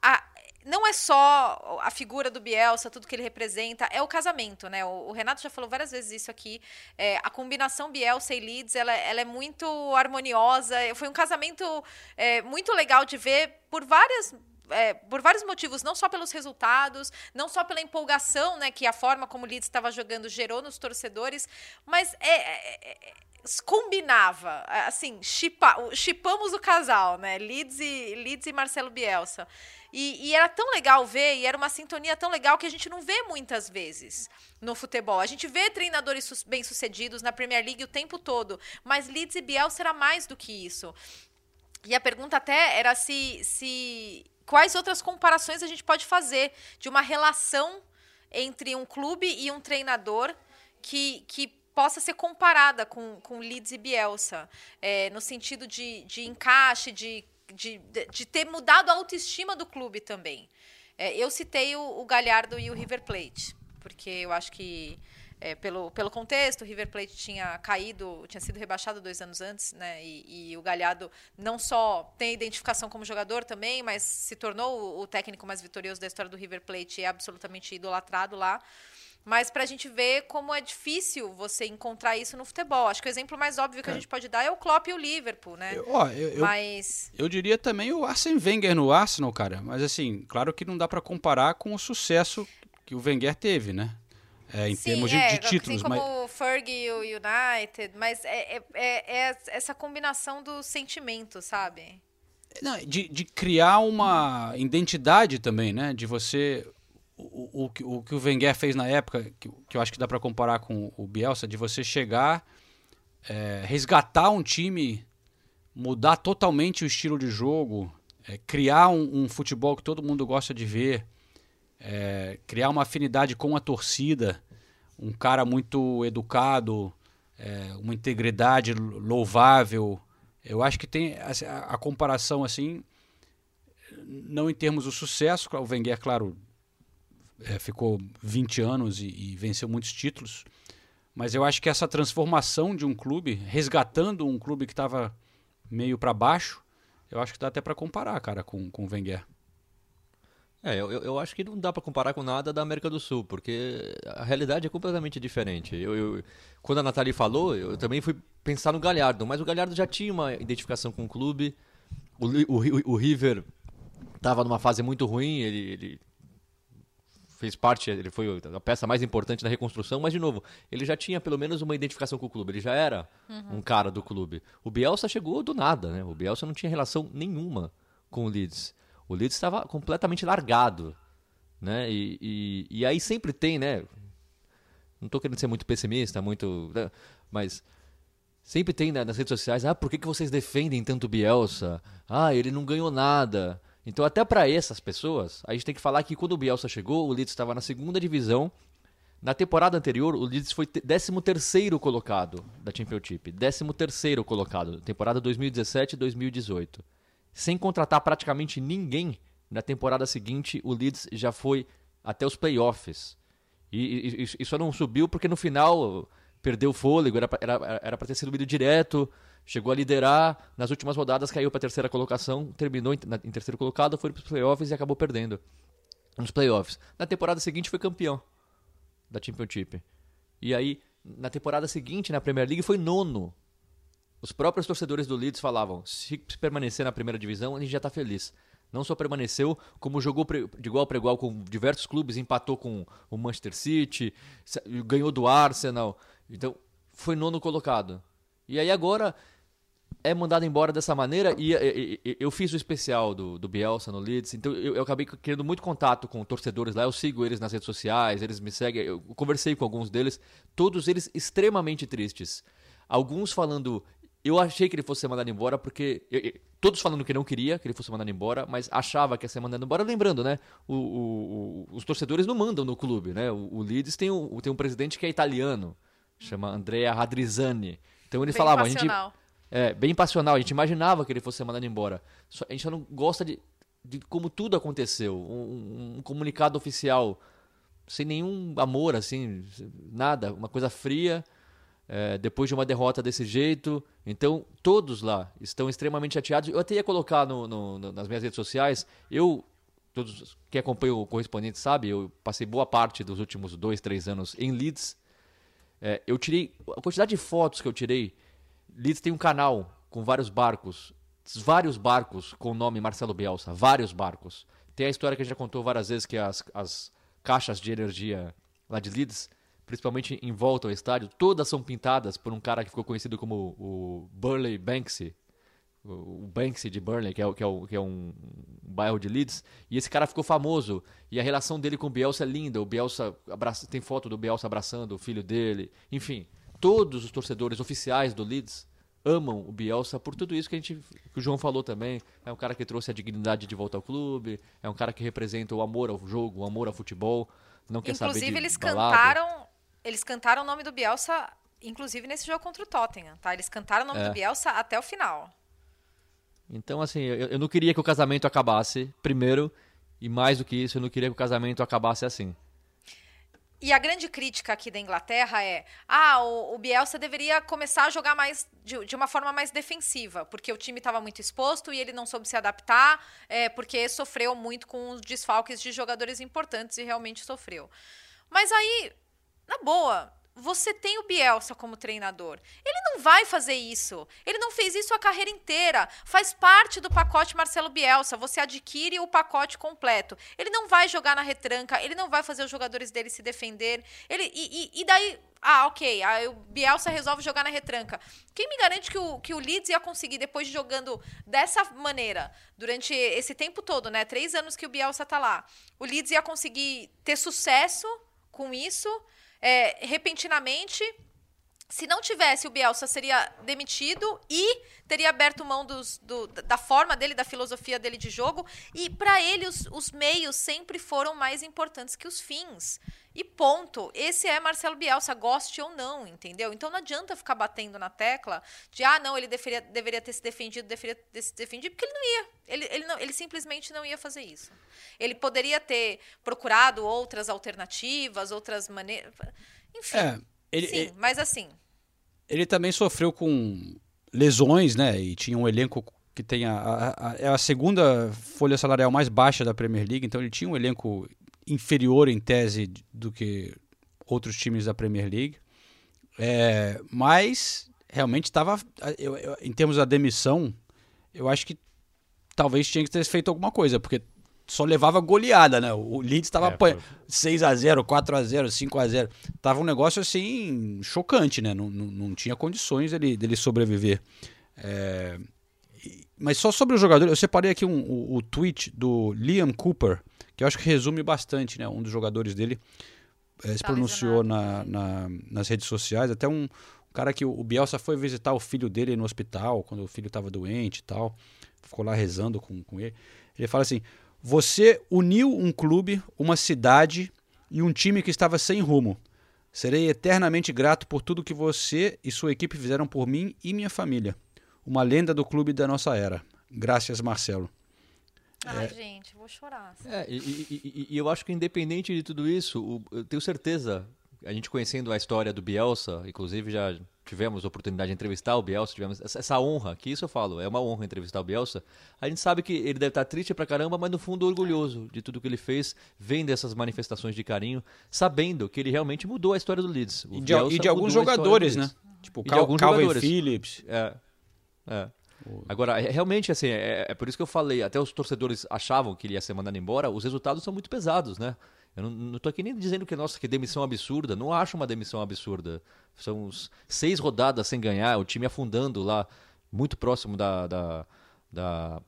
a, não é só a figura do Bielsa, tudo que ele representa, é o casamento, né? O, o Renato já falou várias vezes isso aqui. É, a combinação Bielsa e Leeds, ela, ela, é muito harmoniosa. Foi um casamento é, muito legal de ver por várias é, por vários motivos, não só pelos resultados, não só pela empolgação, né, que a forma como o Leeds estava jogando gerou nos torcedores, mas é, é, é combinava, assim, chipamos o casal, né, Leeds e, Leeds e Marcelo Bielsa. E, e, era tão legal ver, e era uma sintonia tão legal que a gente não vê muitas vezes no futebol. A gente vê treinadores bem-sucedidos na Premier League o tempo todo, mas Leeds e Biel será mais do que isso. E a pergunta até era se, se quais outras comparações a gente pode fazer de uma relação entre um clube e um treinador que, que possa ser comparada com, com Leeds e Bielsa, é, no sentido de, de encaixe, de de, de ter mudado a autoestima do clube também. É, eu citei o, o, Galhardo e o River Plate, porque eu acho que é, pelo, pelo contexto, o River Plate tinha caído, tinha sido rebaixado dois anos antes, né? E, e, o Galhardo não só tem identificação como jogador também, mas se tornou o, o técnico mais vitorioso da história do River Plate e é absolutamente idolatrado lá. Mas para a gente ver como é difícil você encontrar isso no futebol. Acho que o exemplo mais óbvio que é. a gente pode dar é o Klopp e o Liverpool, né? Eu, ó, eu, Mas... eu, eu diria também o Arsene Wenger no Arsenal, cara. Mas assim, claro que não dá para comparar com o sucesso que o Wenger teve, né? É, em Sim, termos de, é, de títulos. Assim como o Fergie e o United, mas é, é, é, é essa combinação do sentimento, sabe? Não, de, de criar uma identidade também, né? De você o, o, o que o Wenger fez na época, que, que eu acho que dá para comparar com o Bielsa, de você chegar, é, resgatar um time, mudar totalmente o estilo de jogo, é, criar um, um, futebol que todo mundo gosta de ver, é, criar uma afinidade com a torcida, um cara muito educado, é, uma integridade louvável. Eu acho que tem a, a comparação assim, não em termos do sucesso, o Wenger, claro, é, ficou 20 anos e, e, venceu muitos títulos. Mas eu acho que essa transformação de um clube, resgatando um clube que estava meio para baixo, eu acho que dá até para comparar, cara, com, com o Wenger. É, eu, eu acho que não dá para comparar com nada da América do Sul, porque a realidade é completamente diferente. Eu, eu, quando a Nathalie falou, eu também fui pensar no Galhardo, mas o Galhardo já tinha uma identificação com o clube. O, o, o River estava numa fase muito ruim, ele, ele fez parte, ele foi a peça mais importante da reconstrução, mas de novo, ele já tinha pelo menos uma identificação com o clube, ele já era uhum. um cara do clube. O Bielsa chegou do nada, né? O Bielsa não tinha relação nenhuma com o Leeds. O Leeds estava completamente largado, né? E, e, e, aí sempre tem, né? Não estou querendo ser muito pessimista, muito, né? mas sempre tem né, nas redes sociais, ah, por que, que vocês defendem tanto Bielsa? Ah, ele não ganhou nada. Então, até para essas pessoas, a gente tem que falar que quando o Bielsa chegou, o Leeds estava na segunda divisão. Na temporada anterior, o Leeds foi 13º colocado da Championship. 13º colocado, temporada 2017-2018. Sem contratar praticamente ninguém, na temporada seguinte, o Leeds já foi até os playoffs. E, e isso não subiu porque no final perdeu o fôlego, era para ter sido ido direto chegou a liderar, nas últimas rodadas caiu para a terceira colocação, terminou em, na, em terceiro colocado, foi para os playoffs e acabou perdendo nos playoffs. Na temporada seguinte foi campeão da Championship. E aí, na temporada seguinte, na Premier League, foi nono. Os próprios torcedores do Leeds falavam: se permanecer na primeira divisão, a gente já está feliz. Não só permaneceu, como jogou de igual para igual com diversos clubes, empatou com o Manchester City, ganhou do Arsenal. Então, foi nono colocado. E aí agora é mandado embora dessa maneira e, e, e, eu fiz o especial do, do Bielsa no Leeds, então eu, eu, acabei criando muito contato com torcedores lá, eu sigo eles nas redes sociais, eles me seguem, eu conversei com alguns deles, todos eles extremamente tristes. Alguns falando, eu achei que ele fosse ser mandado embora porque. Eu, todos falando que não queria que ele fosse mandado embora, mas achava que ia ser mandado embora. Lembrando, né? O, o, os torcedores não mandam no clube, né? O, o Leeds tem, um, tem um presidente que é italiano, chama Andrea Radrizzani. Então ele Bem falava, a gente é, bem passional. A gente imaginava que ele fosse ser mandado embora. A gente só não gosta de, de como tudo aconteceu. Um, um, comunicado oficial sem nenhum amor, assim, nada. Uma coisa fria. É, depois de uma derrota desse jeito. Então, todos lá estão extremamente chateados. Eu até ia colocar no, no, no, nas minhas redes sociais. Eu, todos que acompanham o correspondente sabe, eu passei boa parte dos últimos dois, três anos em Leeds. É, eu tirei a quantidade de fotos que eu tirei Leeds tem um canal com vários barcos, vários barcos com o nome Marcelo Bielsa, vários barcos. Tem a história que a gente já contou várias vezes que as, as caixas de energia lá de Leeds, principalmente em volta ao estádio, todas são pintadas por um cara que ficou conhecido como o Burley Banksy, o Banksy de Burnley, que é, que é, que é um, bairro de Leeds, e esse cara ficou famoso. E a relação dele com o Bielsa é linda. O Bielsa abraça, tem foto do Bielsa abraçando o filho dele. Enfim, todos os torcedores oficiais do Leeds amam o Bielsa por tudo isso que a gente que o João falou também. É um cara que trouxe a dignidade de volta ao clube, é um cara que representa o amor ao jogo, o amor ao futebol, não quer inclusive, saber de eles balada. cantaram, eles cantaram o nome do Bielsa inclusive nesse jogo contra o Tottenham, tá? Eles cantaram o nome É. do Bielsa até o final. Então, assim, eu, eu não queria que o casamento acabasse primeiro, e mais do que isso, eu não queria que o casamento acabasse assim. e a grande crítica aqui da Inglaterra é: ah, o, o Bielsa deveria começar a jogar mais de, de uma forma mais defensiva, porque o time estava muito exposto e ele não soube se adaptar, é, porque sofreu muito com os desfalques de jogadores importantes e realmente sofreu. Mas aí, na boa, você tem o Bielsa como treinador. Ele não vai fazer isso. Ele não fez isso a carreira inteira. Faz parte do pacote Marcelo Bielsa. Você adquire o pacote completo. Ele não vai jogar na retranca. Ele não vai fazer os jogadores dele se defender. Ele e, e, e daí ah, ok. Aí o Bielsa resolve jogar na retranca. Quem me garante que o, que o Leeds ia conseguir, depois de jogando dessa maneira, durante esse tempo todo, né? Três anos que o Bielsa tá lá, o Leeds ia conseguir ter sucesso com isso? É, repentinamente. Se não tivesse, o Bielsa seria demitido e teria aberto mão dos, do, da forma dele, da filosofia dele de jogo. E para ele, os, os meios sempre foram mais importantes que os fins. E ponto. Esse é Marcelo Bielsa, goste ou não, entendeu? Então não adianta ficar batendo na tecla de, ah, não, ele deveria, deveria ter se defendido, deveria ter se defendido, porque ele não ia. Ele, ele, não, ele simplesmente não ia fazer isso. Ele poderia ter procurado outras alternativas, outras maneiras. Enfim. É, ele, sim, ele, mas assim. Ele também sofreu com lesões, né? E tinha um elenco que tem a, a, a, é a segunda folha salarial mais baixa da Premier League, então ele tinha um elenco inferior em tese do que outros times da Premier League. É, mas realmente estava, em termos da demissão, eu acho que talvez tinha que ter feito alguma coisa, porque só levava goleada, né? O Leeds estava é, foi... 6 a 0 4 a 0 5 a 0 Tava um negócio assim chocante, né? Não, não, não tinha condições dele, dele sobreviver. É... Mas só sobre o jogador, eu separei aqui um, o, o tweet do Liam Cooper, que eu acho que resume bastante, né? Um dos jogadores dele é, se tá pronunciou na, na, nas redes sociais, até um, um cara que o, o Bielsa foi visitar o filho dele no hospital, quando o filho estava doente e tal, ficou lá rezando com, com ele. Ele fala assim: Você uniu um clube, uma cidade e um time que estava sem rumo. Serei eternamente grato por tudo que você e sua equipe fizeram por mim e minha família. Uma lenda do clube da nossa era. Graças, Marcelo. Ai, é. gente, vou chorar. É, e, e, e, eu acho que independente de tudo isso, o, eu tenho certeza, a gente conhecendo a história do Bielsa, inclusive já tivemos a oportunidade de entrevistar o Bielsa, tivemos essa, essa, honra, que isso eu falo, é uma honra entrevistar o Bielsa. A gente sabe que ele deve estar triste pra caramba, mas no fundo orgulhoso de tudo que ele fez, vendo essas manifestações de carinho, sabendo que ele realmente mudou a história do Leeds. O e de, e de alguns jogadores, né? Tipo, Cal, alguns Calvin jogadores. Phillips. É. É. Agora, é, realmente, assim, é, é, por isso que eu falei, até os torcedores achavam que ele ia ser mandado embora, os resultados são muito pesados, né? Eu não, tô aqui nem dizendo que, nossa, que demissão absurda, não acho uma demissão absurda. São seis rodadas sem ganhar, o time afundando lá, muito próximo da, da, da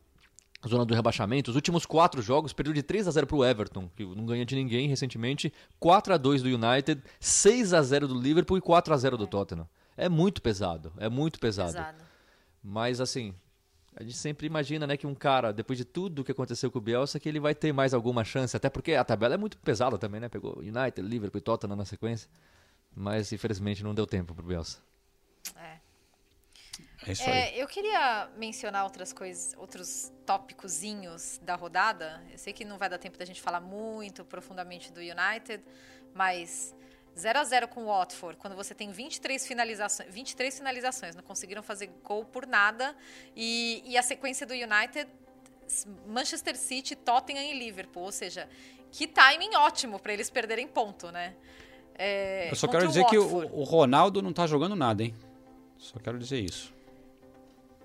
zona do rebaixamento. Os últimos quatro jogos, perdeu de 3 a 0 para o Everton, que não ganha de ninguém recentemente, 4 a 2 do United, 6 a 0 do Liverpool e 4 a 0 do Tottenham. É muito pesado, é muito pesado. pesado. Mas assim, a gente sempre imagina, né, que um cara, depois de tudo que aconteceu com o Bielsa, que ele vai ter mais alguma chance, até porque a tabela é muito pesada também, né? Pegou United, Liverpool e Tottenham na sequência. Mas infelizmente não deu tempo pro Bielsa. É. É isso é, aí. eu queria mencionar outras coisas, outros tópicozinhos da rodada. Eu sei que não vai dar tempo da gente falar muito profundamente do United, mas 0 a 0 com o Watford, quando você tem 23 finalizações, 23 finalizações, não conseguiram fazer gol por nada, e, e a sequência do United, Manchester City, Tottenham e Liverpool, ou seja, que timing ótimo para eles perderem ponto, né? É, Eu só quero dizer o que o, o, Ronaldo não tá jogando nada, hein? Só quero dizer isso.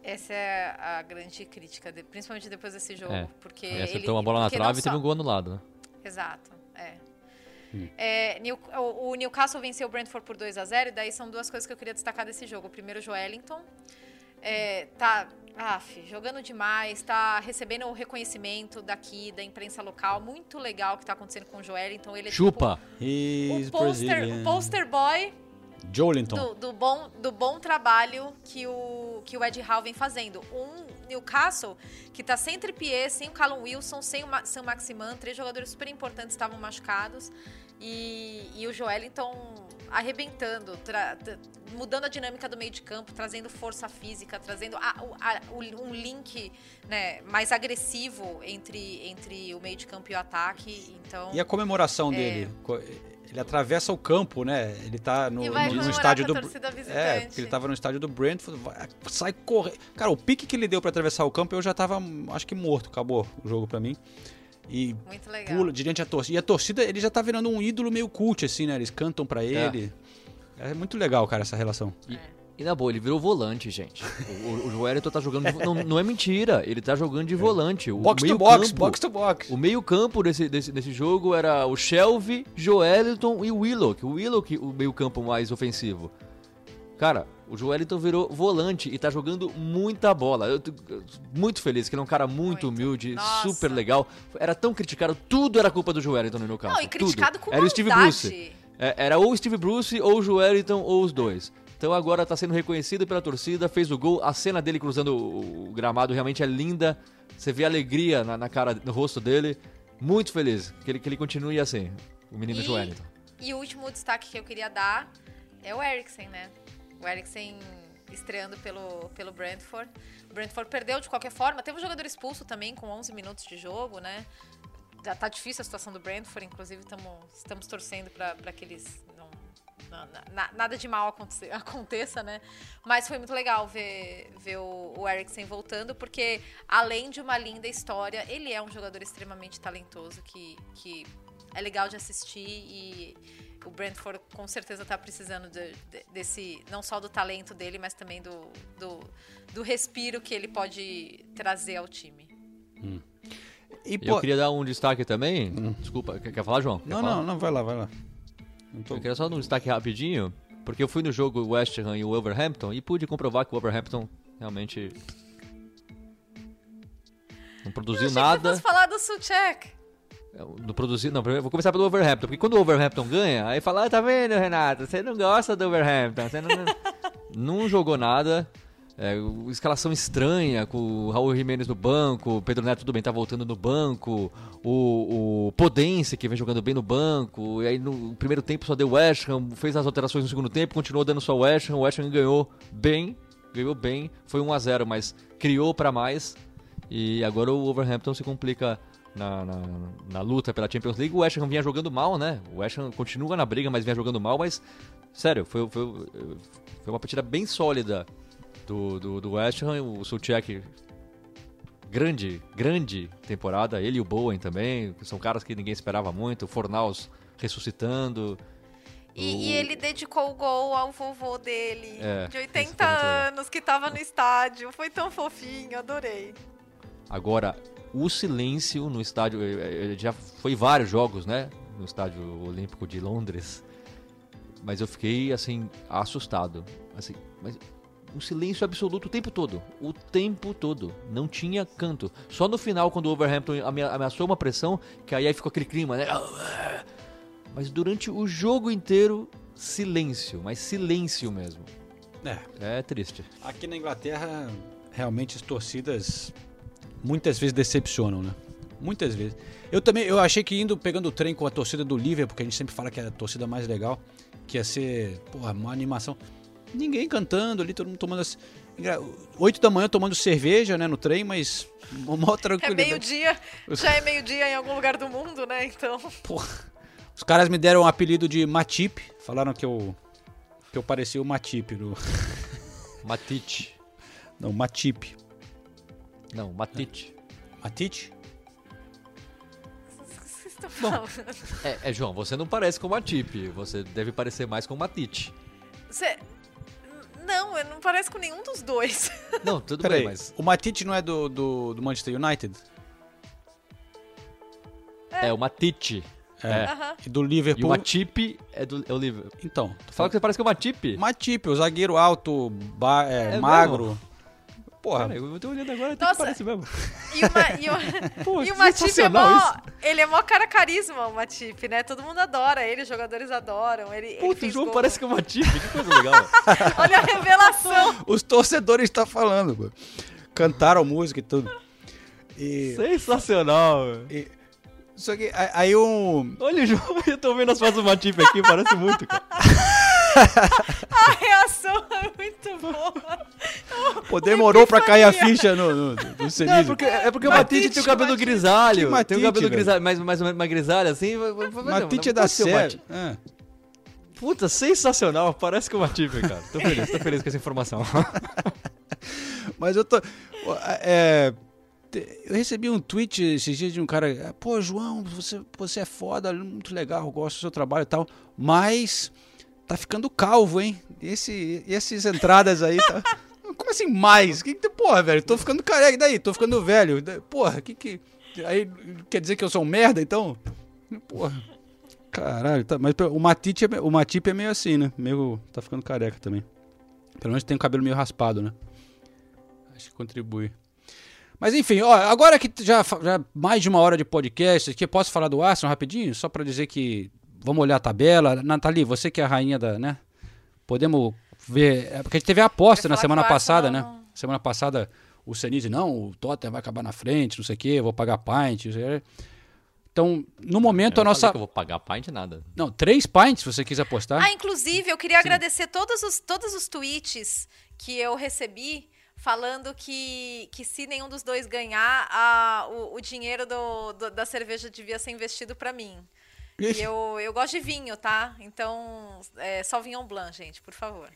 Essa é a grande crítica, principalmente depois desse jogo, é. porque é, acertou ele, uma bola na trave e teve um gol anulado, né? Exato, é. É, New, o, o, Newcastle venceu o Brentford por 2 a 0 e daí são duas coisas que eu queria destacar desse jogo. O primeiro, o Joelinton. É, tá af, jogando demais, tá recebendo o reconhecimento daqui da imprensa local. Muito legal o que tá acontecendo com o Joelinton. Ele é Chupa! Tipo, o, poster, o poster boy Joelinton. Do, do, bom, do bom trabalho que o, que o Ed Howe vem fazendo. Um Newcastle que tá sem Trippier, sem o Callum Wilson, sem o Sam Maximan, três jogadores super importantes estavam machucados. E, e o Joelinton arrebentando, mudando a dinâmica do meio de campo, trazendo força física, trazendo a, a, um link né, mais agressivo entre, entre o meio de campo e o ataque. Então, e a comemoração é... dele? ele atravessa o campo, né? Ele tá no, no, no estádio do. É, porque ele tava no estádio do Brentford, sai correndo. Cara, o pique que ele deu pra atravessar o campo, eu já tava, acho que morto, acabou o jogo pra mim. E Muito legal. pula diante da torcida. E a torcida, ele já tá virando um ídolo meio cult, assim, né? Eles cantam pra ele. É, muito legal, cara, essa relação. E na boa, ele virou volante, gente. O, o, o Joelito tá jogando. De, não, não é mentira, ele tá jogando de volante. O Box to meio box, campo- box to box. O meio-campo desse, desse, desse jogo era o Shelby, Joeliton e o Willock. O Willock, o meio-campo mais ofensivo. Cara, o Joeliton virou volante e tá jogando muita bola. Eu tô muito feliz, que ele é um cara muito, humilde, Nossa. super legal. Era tão criticado, tudo era culpa do Joeliton no campo. Não, e criticado tudo. com Era o Steve. Bruce. É, era ou o Steve Bruce, ou o Joeliton, ou os dois. Então agora tá sendo reconhecido pela torcida, fez o gol. A cena dele cruzando o, gramado realmente é linda. Você vê alegria na, na cara, no rosto dele. Muito feliz que ele, que ele continue assim, o menino E- Joeliton. E o último destaque que eu queria dar é o Eriksen, né? O Eriksen estreando pelo, pelo Brentford. O Brentford perdeu de qualquer forma. Teve um jogador expulso também com 11 minutos de jogo, né? Já tá difícil a situação do Brentford, inclusive tamo, estamos torcendo para que eles não, não- na- nada de mal aconte- (laughs) aconteça, né? Mas foi muito legal ver, ver o, o Eriksen voltando, porque além de uma linda história, ele é um jogador extremamente talentoso que, que é legal de assistir e o Brentford com certeza tá precisando de- de- desse, não só do talento dele, mas também do, do, do respiro que ele pode trazer ao time. E, Eu queria dar um destaque também. Desculpa, quer, quer falar, João? Quer Não, falar? não, não, vai lá, vai lá. Eu queria só dar um destaque rapidinho, porque eu fui no jogo West Ham e o Wolverhampton e pude comprovar que o Wolverhampton realmente não produziu nada. Vamos falar do Suchek. Não produziu, não, primeiro, vou começar pelo Wolverhampton, porque quando o Wolverhampton ganha, aí fala, ah, tá vendo, Renato, você não gosta do Wolverhampton, você não, não (laughs) jogou nada. É, escalação estranha, com o Raul Jimenez no banco, o Pedro Neto tudo bem, tá voltando no banco, o, o Podense, que vem jogando bem no banco, e aí no primeiro tempo só deu West Ham, fez as alterações no segundo tempo, continuou dando só West Ham, o West Ham ganhou bem, ganhou bem, foi 1 a 0 mas criou pra mais, e agora o Wolverhampton se complica na, na, na luta pela Champions League. O West Ham vinha jogando mal, né? O West Ham continua na briga, mas vinha jogando mal. Mas, sério, foi, foi, foi uma partida bem sólida do, do, do West Ham. O Soucek, grande, grande temporada. Ele e o Bowen também, são caras que ninguém esperava muito. O Fornaus ressuscitando. E, e ele dedicou o gol ao vovô dele, É, de isso 80 foi muito legal. anos, que tava no estádio. Foi tão fofinho, adorei. Agora, o silêncio no estádio. eh, eh, Já foi vários jogos, né? No estádio Olímpico de Londres. Mas eu fiquei, assim, assustado. Assim, mas um silêncio absoluto o tempo todo. O tempo todo. Não tinha canto. Só no final, quando o Overhampton amea- ameaçou uma pressão, que aí ficou aquele clima, né? Mas durante o jogo inteiro, silêncio. Mas silêncio mesmo. É. É triste. Aqui na Inglaterra, realmente as torcidas muitas vezes decepcionam, né? Muitas vezes. Eu também, eu achei que indo pegando o trem com a torcida do Liverpool, porque a gente sempre fala que é a torcida mais legal, que ia ser, porra, uma animação. Ninguém cantando ali, todo mundo tomando as... Engra- Oito da manhã tomando cerveja, né, no trem, mas uma (laughs) É tranquilidade. meio-dia, já é meio-dia em algum lugar do mundo, né? Então. Os caras me deram o apelido de Matip, falaram que eu que eu parecia o Matip no Matite. Não, Matip. Não, Matite. Matite? O que vocês estão Bom, falando? É, é, João, você não parece com uma Tip, você deve parecer mais com uma Tite. Você... Não, eu não pareço com nenhum dos dois. (laughs) Não, tudo Peraí, bem, mas o Matite não é do, do, do Manchester United? é uma Tite. É. Aham. E do E Liverpool. uma Tip é do é o Liverpool. Então, Fala que você parece com uma Tip? Matip, o zagueiro alto, ba- é, É magro. Porra, Cara, eu tô olhando agora, até Nossa. que parece mesmo. E uma, e uma, (laughs) Pô, e o Matip é mó. isso. Ele é mó cara carisma, o Matip, né? Todo mundo adora ele, os jogadores adoram. Ele, ele Puta, o fez João gol. parece com uma Tip, que coisa (laughs) legal. Olha a revelação. os torcedores estão falando, mano. Cantaram música e tudo. E, Sensacional. e- só que aí um. Olha o João, (laughs) eu tô vendo as fotos do Matip aqui, parece muito, cara. A reação é muito boa. Pô, demorou pra cair a ficha no, no, no. Não, é porque, é porque o Matite tem o cabelo grisalho. Que tem o cabelo velho? grisalho, mais, mais ou menos uma grisalha assim. Matite é da série. Matite. Puta, sensacional. Parece que o Matite, cara. Tô feliz, tô feliz com essa informação. (laughs) Mas eu tô. É, eu recebi um tweet esses dias de um cara. Pô, João, você, você é foda, muito legal, gosto do seu trabalho e tal. Mas tá ficando calvo, hein? Esse, essas entradas aí. Tá... Como assim mais? Que, que- porra, velho, tô ficando careca, daí? Tô ficando velho. Porra, que que. Aí quer dizer que eu sou um merda, então? Porra. Caralho, tá, mas o Matite, é, o Matip é meio assim, né? Meio. tá ficando careca também. Pelo menos tem o cabelo meio raspado, né? Acho que contribui. Mas enfim, ó, agora que já, já mais de uma hora de podcast aqui, posso falar do Arsenal rapidinho? Só pra dizer que vamos olhar a tabela. Nathalie, você que é a rainha da, né? Podemos ver, é, porque a gente teve a aposta na semana passada, Arsenal né? Semana passada o Senise, não, o Tottenham vai acabar na frente, não sei o quê, vou pagar pint, não. Então, no momento Eu a não nossa eu vou pagar pint nada. Não, três pints se você quiser apostar. Ah, inclusive, eu queria agradecer todos os, todos os tweets que eu recebi falando que, que se nenhum dos dois ganhar, a, o, o dinheiro do, do- da cerveja devia ser investido pra mim. E (laughs) eu, eu gosto de vinho, tá? Então, é, só Vinhon Blanc, gente, por favor.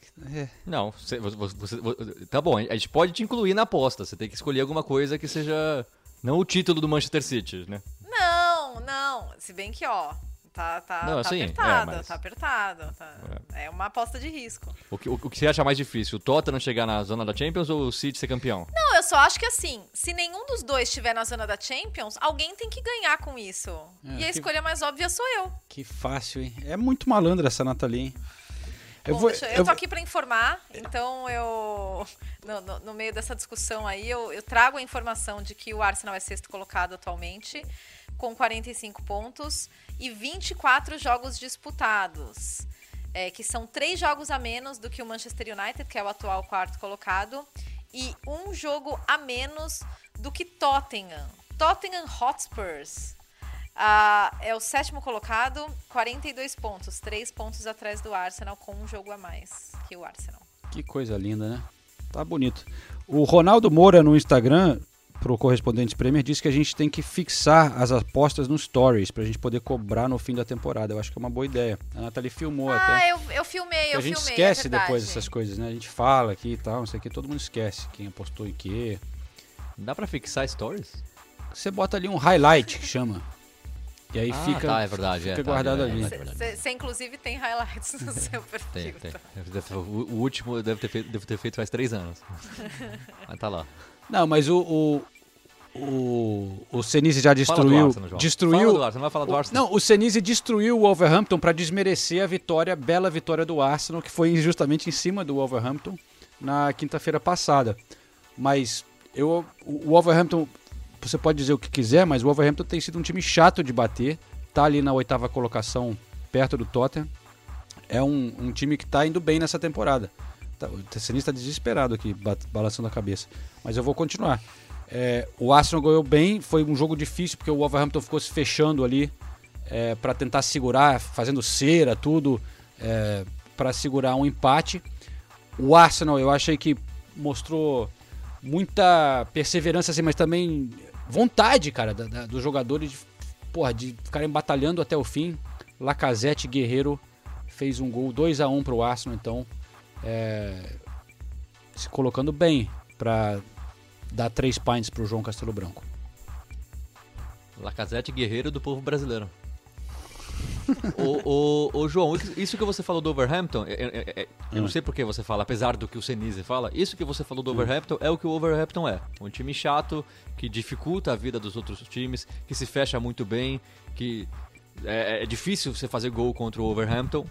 Não, você, você- você- você- tá bom, a gente pode te incluir na aposta. Você tem que escolher alguma coisa que seja. Não o título do Manchester City, né? Não, não. Se bem que, ó, tá, tá, Não, tá sim, é, apertado, mas- tá apertado. tá- é uma aposta de risco. O que, o, o que você acha mais difícil? O Tottenham chegar na zona da Champions ou o City ser campeão? Não, eu só acho que assim, se nenhum dos dois estiver na zona da Champions, alguém tem que ganhar com isso. É, e a que- escolha mais óbvia sou eu. Que fácil, hein? É muito malandra essa Nathalie, hein? Eu Bom, vou, deixa- eu, eu tô aqui pra informar, então eu. No, no- no meio dessa discussão aí, eu, eu trago a informação de que o Arsenal é sexto colocado atualmente, com 45 pontos e 24 jogos disputados. é, que são três jogos a menos do que o Manchester United, que é o atual quarto colocado, e um jogo a menos do que Tottenham. Tottenham Hotspurs é o sétimo colocado, 42 pontos, três pontos atrás do Arsenal, com um jogo a mais que o Arsenal. Que coisa linda, né? Tá bonito. O Ronaldo Moura no Instagram, pro Correspondentes Premier, disse que a gente tem que fixar as apostas nos stories pra gente poder cobrar no fim da temporada. Eu acho que é uma boa ideia. A Nathalie filmou até. Ah, eu, eu filmei, Porque eu a gente filmei. esquece é depois essas coisas, né? A gente fala aqui e tal, não sei o que, todo mundo esquece quem apostou em quê. Dá pra fixar stories? Você bota ali um highlight que chama. E aí Ah, fica, tá, é verdade, fica é, tá, guardado é, ali. é. Você, inclusive, tem highlights no (laughs) seu perfil. Tem, tem. tá? O, o último deve ter, feito, deve ter feito faz três anos. (laughs) Mas tá lá. Não, mas o. O, o, o Senise já destruiu. Arsenal, destruiu Arsenal, vai falar do o- Arsenal. Não, o Senise destruiu o Wolverhampton para desmerecer a vitória, a bela vitória do Arsenal, que foi justamente em cima do Wolverhampton na quinta-feira passada. Mas eu, o Wolverhampton, você pode dizer o que quiser, mas o Wolverhampton tem sido um time chato de bater. Tá ali na oitava colocação, perto do Tottenham. É um, um time que tá indo bem nessa temporada. Tá, o Senise está desesperado aqui, balançando a cabeça. Mas eu vou continuar. É, o Arsenal ganhou bem, foi um jogo difícil porque o Wolverhampton ficou se fechando ali é, para tentar segurar, fazendo cera, tudo, é, para segurar um empate. O Arsenal eu achei que mostrou muita perseverança, assim, mas também vontade, cara, da- da- dos jogadores de, porra, de ficarem batalhando até o fim. Lacazette Guerreiro fez um gol 2 a 1 para o Arsenal, então é, se colocando bem para dar três pints para o João Castelo Branco. Lacazette guerreiro do povo brasileiro. (laughs) ô, ô, ô, João, isso que você falou do Overhampton, é- é- é- eu não sei por que você fala, apesar do que o Senise fala, isso que você falou do Overhampton é o que o Overhampton é. Um time chato, que dificulta a vida dos outros times, que se fecha muito bem, que é, é difícil você fazer gol contra o Overhampton.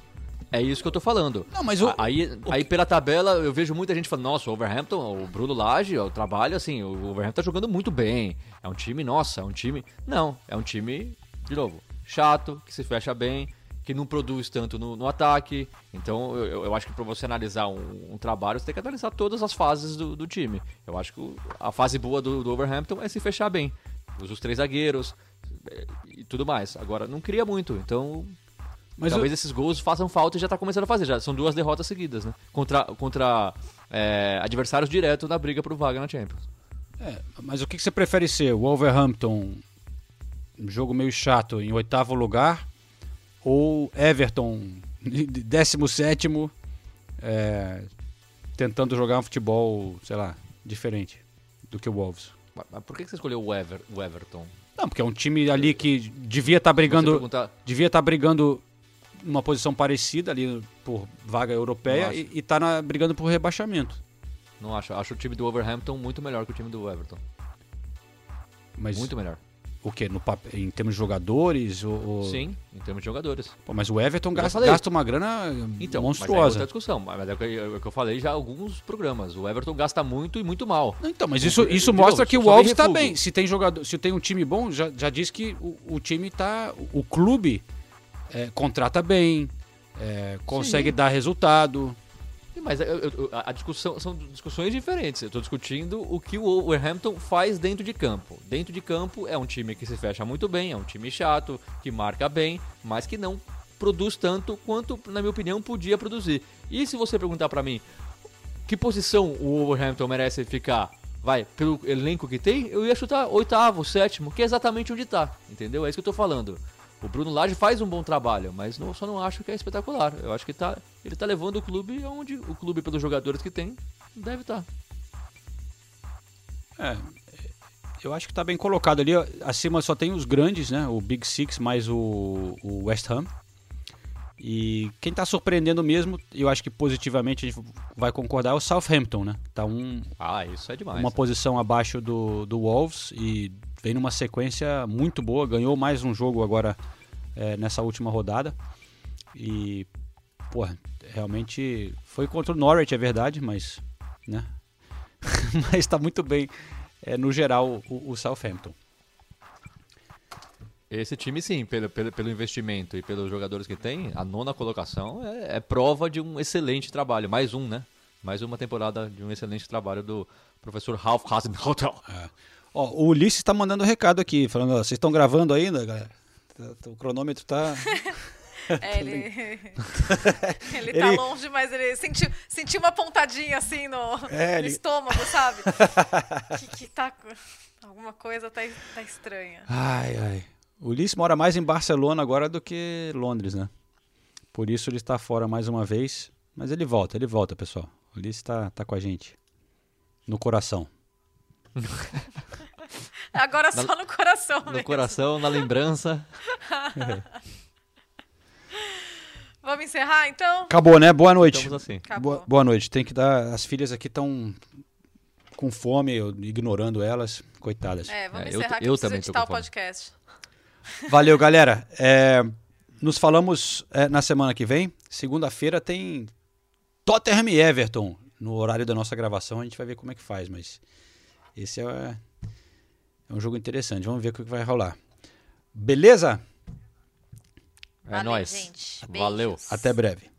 É isso que eu tô falando. Não, mas o- aí, aí pela tabela, eu vejo muita gente falando, nossa, o Overhampton, o Bruno Lage, o trabalho, assim, o Overhampton tá jogando muito bem. É um time, nossa, é um time... Não, é um time, de novo, chato, que se fecha bem, que não produz tanto no, no ataque. Então, eu, eu acho que para você analisar um, um trabalho, você tem que analisar todas as fases do, do time. Eu acho que o- a fase boa do, do Overhampton é se fechar bem. Usa os três zagueiros eh, e tudo mais. Agora, não cria muito, então Mas Talvez esses gols façam falta e já tá começando a fazer. Já são duas derrotas seguidas, né? Contra, contra é, adversários diretos na briga pro vaga na Champions. É, mas o que, que você prefere ser? O Wolverhampton, um jogo meio chato, em oitavo lugar? Ou Everton, (laughs) 17 é, tentando jogar um futebol, sei lá, diferente do que o Wolves? Mas por que você escolheu o, Ever, o Everton? Não, porque é um time ali que devia estar tá brigando. Perguntar... Devia estar tá brigando numa posição parecida ali por vaga europeia e, está brigando por rebaixamento. Não acho. Acho o time do Wolverhampton muito melhor que o time do Everton. Mas muito melhor. O que? Em termos de jogadores? Ou... Sim, em termos de jogadores. Pô, mas o Everton gasta, gasta, uma grana então, monstruosa. Mas é outra discussão. Mas é o, que, é eu falei já em alguns programas. O Everton gasta muito e muito mal. Então, mas isso, isso mostra que o Wolves está bem. Se tem jogador, se tem um time bom, já, já diz que o, o time está, o clube é, contrata bem, é, consegue Sim. dar resultado. Mas eu, eu, a discussão são discussões diferentes. Eu estou discutindo o que o Wolverhampton faz dentro de campo. Dentro de campo é um time que se fecha muito bem, é um time chato, que marca bem, mas que não produz tanto quanto, na minha opinião, podia produzir. E se você perguntar para mim que posição o Wolverhampton merece ficar, vai, pelo elenco que tem, eu ia chutar oitavo, sétimo, que é exatamente onde está, entendeu? É isso que eu estou falando. O Bruno Lage faz um bom trabalho, mas não, só não acho que é espetacular. Eu acho que tá, ele está levando o clube onde o clube, pelos jogadores que tem, deve estar. Tá. É, eu acho que está bem colocado ali. Acima só tem os grandes, né? O Big Six mais o, o West Ham. E quem está surpreendendo mesmo, eu acho que positivamente a gente vai concordar, é o Southampton, né? Tá um, ah, isso é demais. Uma posição abaixo do, do Wolves e vem numa sequência muito boa. Ganhou mais um jogo agora é, nessa última rodada. E, pô, realmente foi contra o Norwich, é verdade, mas, né? (laughs) mas está muito bem, é, no geral, o, o Southampton. Esse time, sim, pelo, pelo, pelo, investimento e pelos jogadores que tem, a nona colocação é, é, prova de um excelente trabalho. Mais um, né? Mais uma temporada de um excelente trabalho do professor Ralph Hasenhotel. É. Ó, o Ulisses está mandando um recado aqui, falando: ó, vocês estão gravando ainda, galera? Tá, o cronômetro tá. (laughs) É, (laughs) ele, (laughs) ele tá ele... longe, mas ele sentiu, sentiu uma pontadinha assim no, é, no estômago, sabe? que, que tá. Alguma coisa tá, tá estranha. Ai, ai. O Ulisses mora mais em Barcelona agora do que Londres, né? Por isso ele está fora mais uma vez. Mas ele volta, ele volta, pessoal. O Ulisses está tá com a gente. No coração. (laughs) Agora na, só no coração. No mesmo. coração, na lembrança. (laughs) Vamos encerrar então? Acabou, né? Boa noite. Assim. Boa, boa noite. Tem que dar. As filhas aqui estão com fome, eu ignorando elas. Coitadas. É, vamos é, encerrar eu, que eu, eu também editar o podcast. Valeu, galera. É, nos falamos é, na semana que vem. Segunda-feira tem Tottenham e Everton. No horário da nossa gravação, a gente vai ver como é que faz, mas esse é, é um jogo interessante. Vamos ver o que vai rolar. Beleza? É nóis. Valeu. Até breve.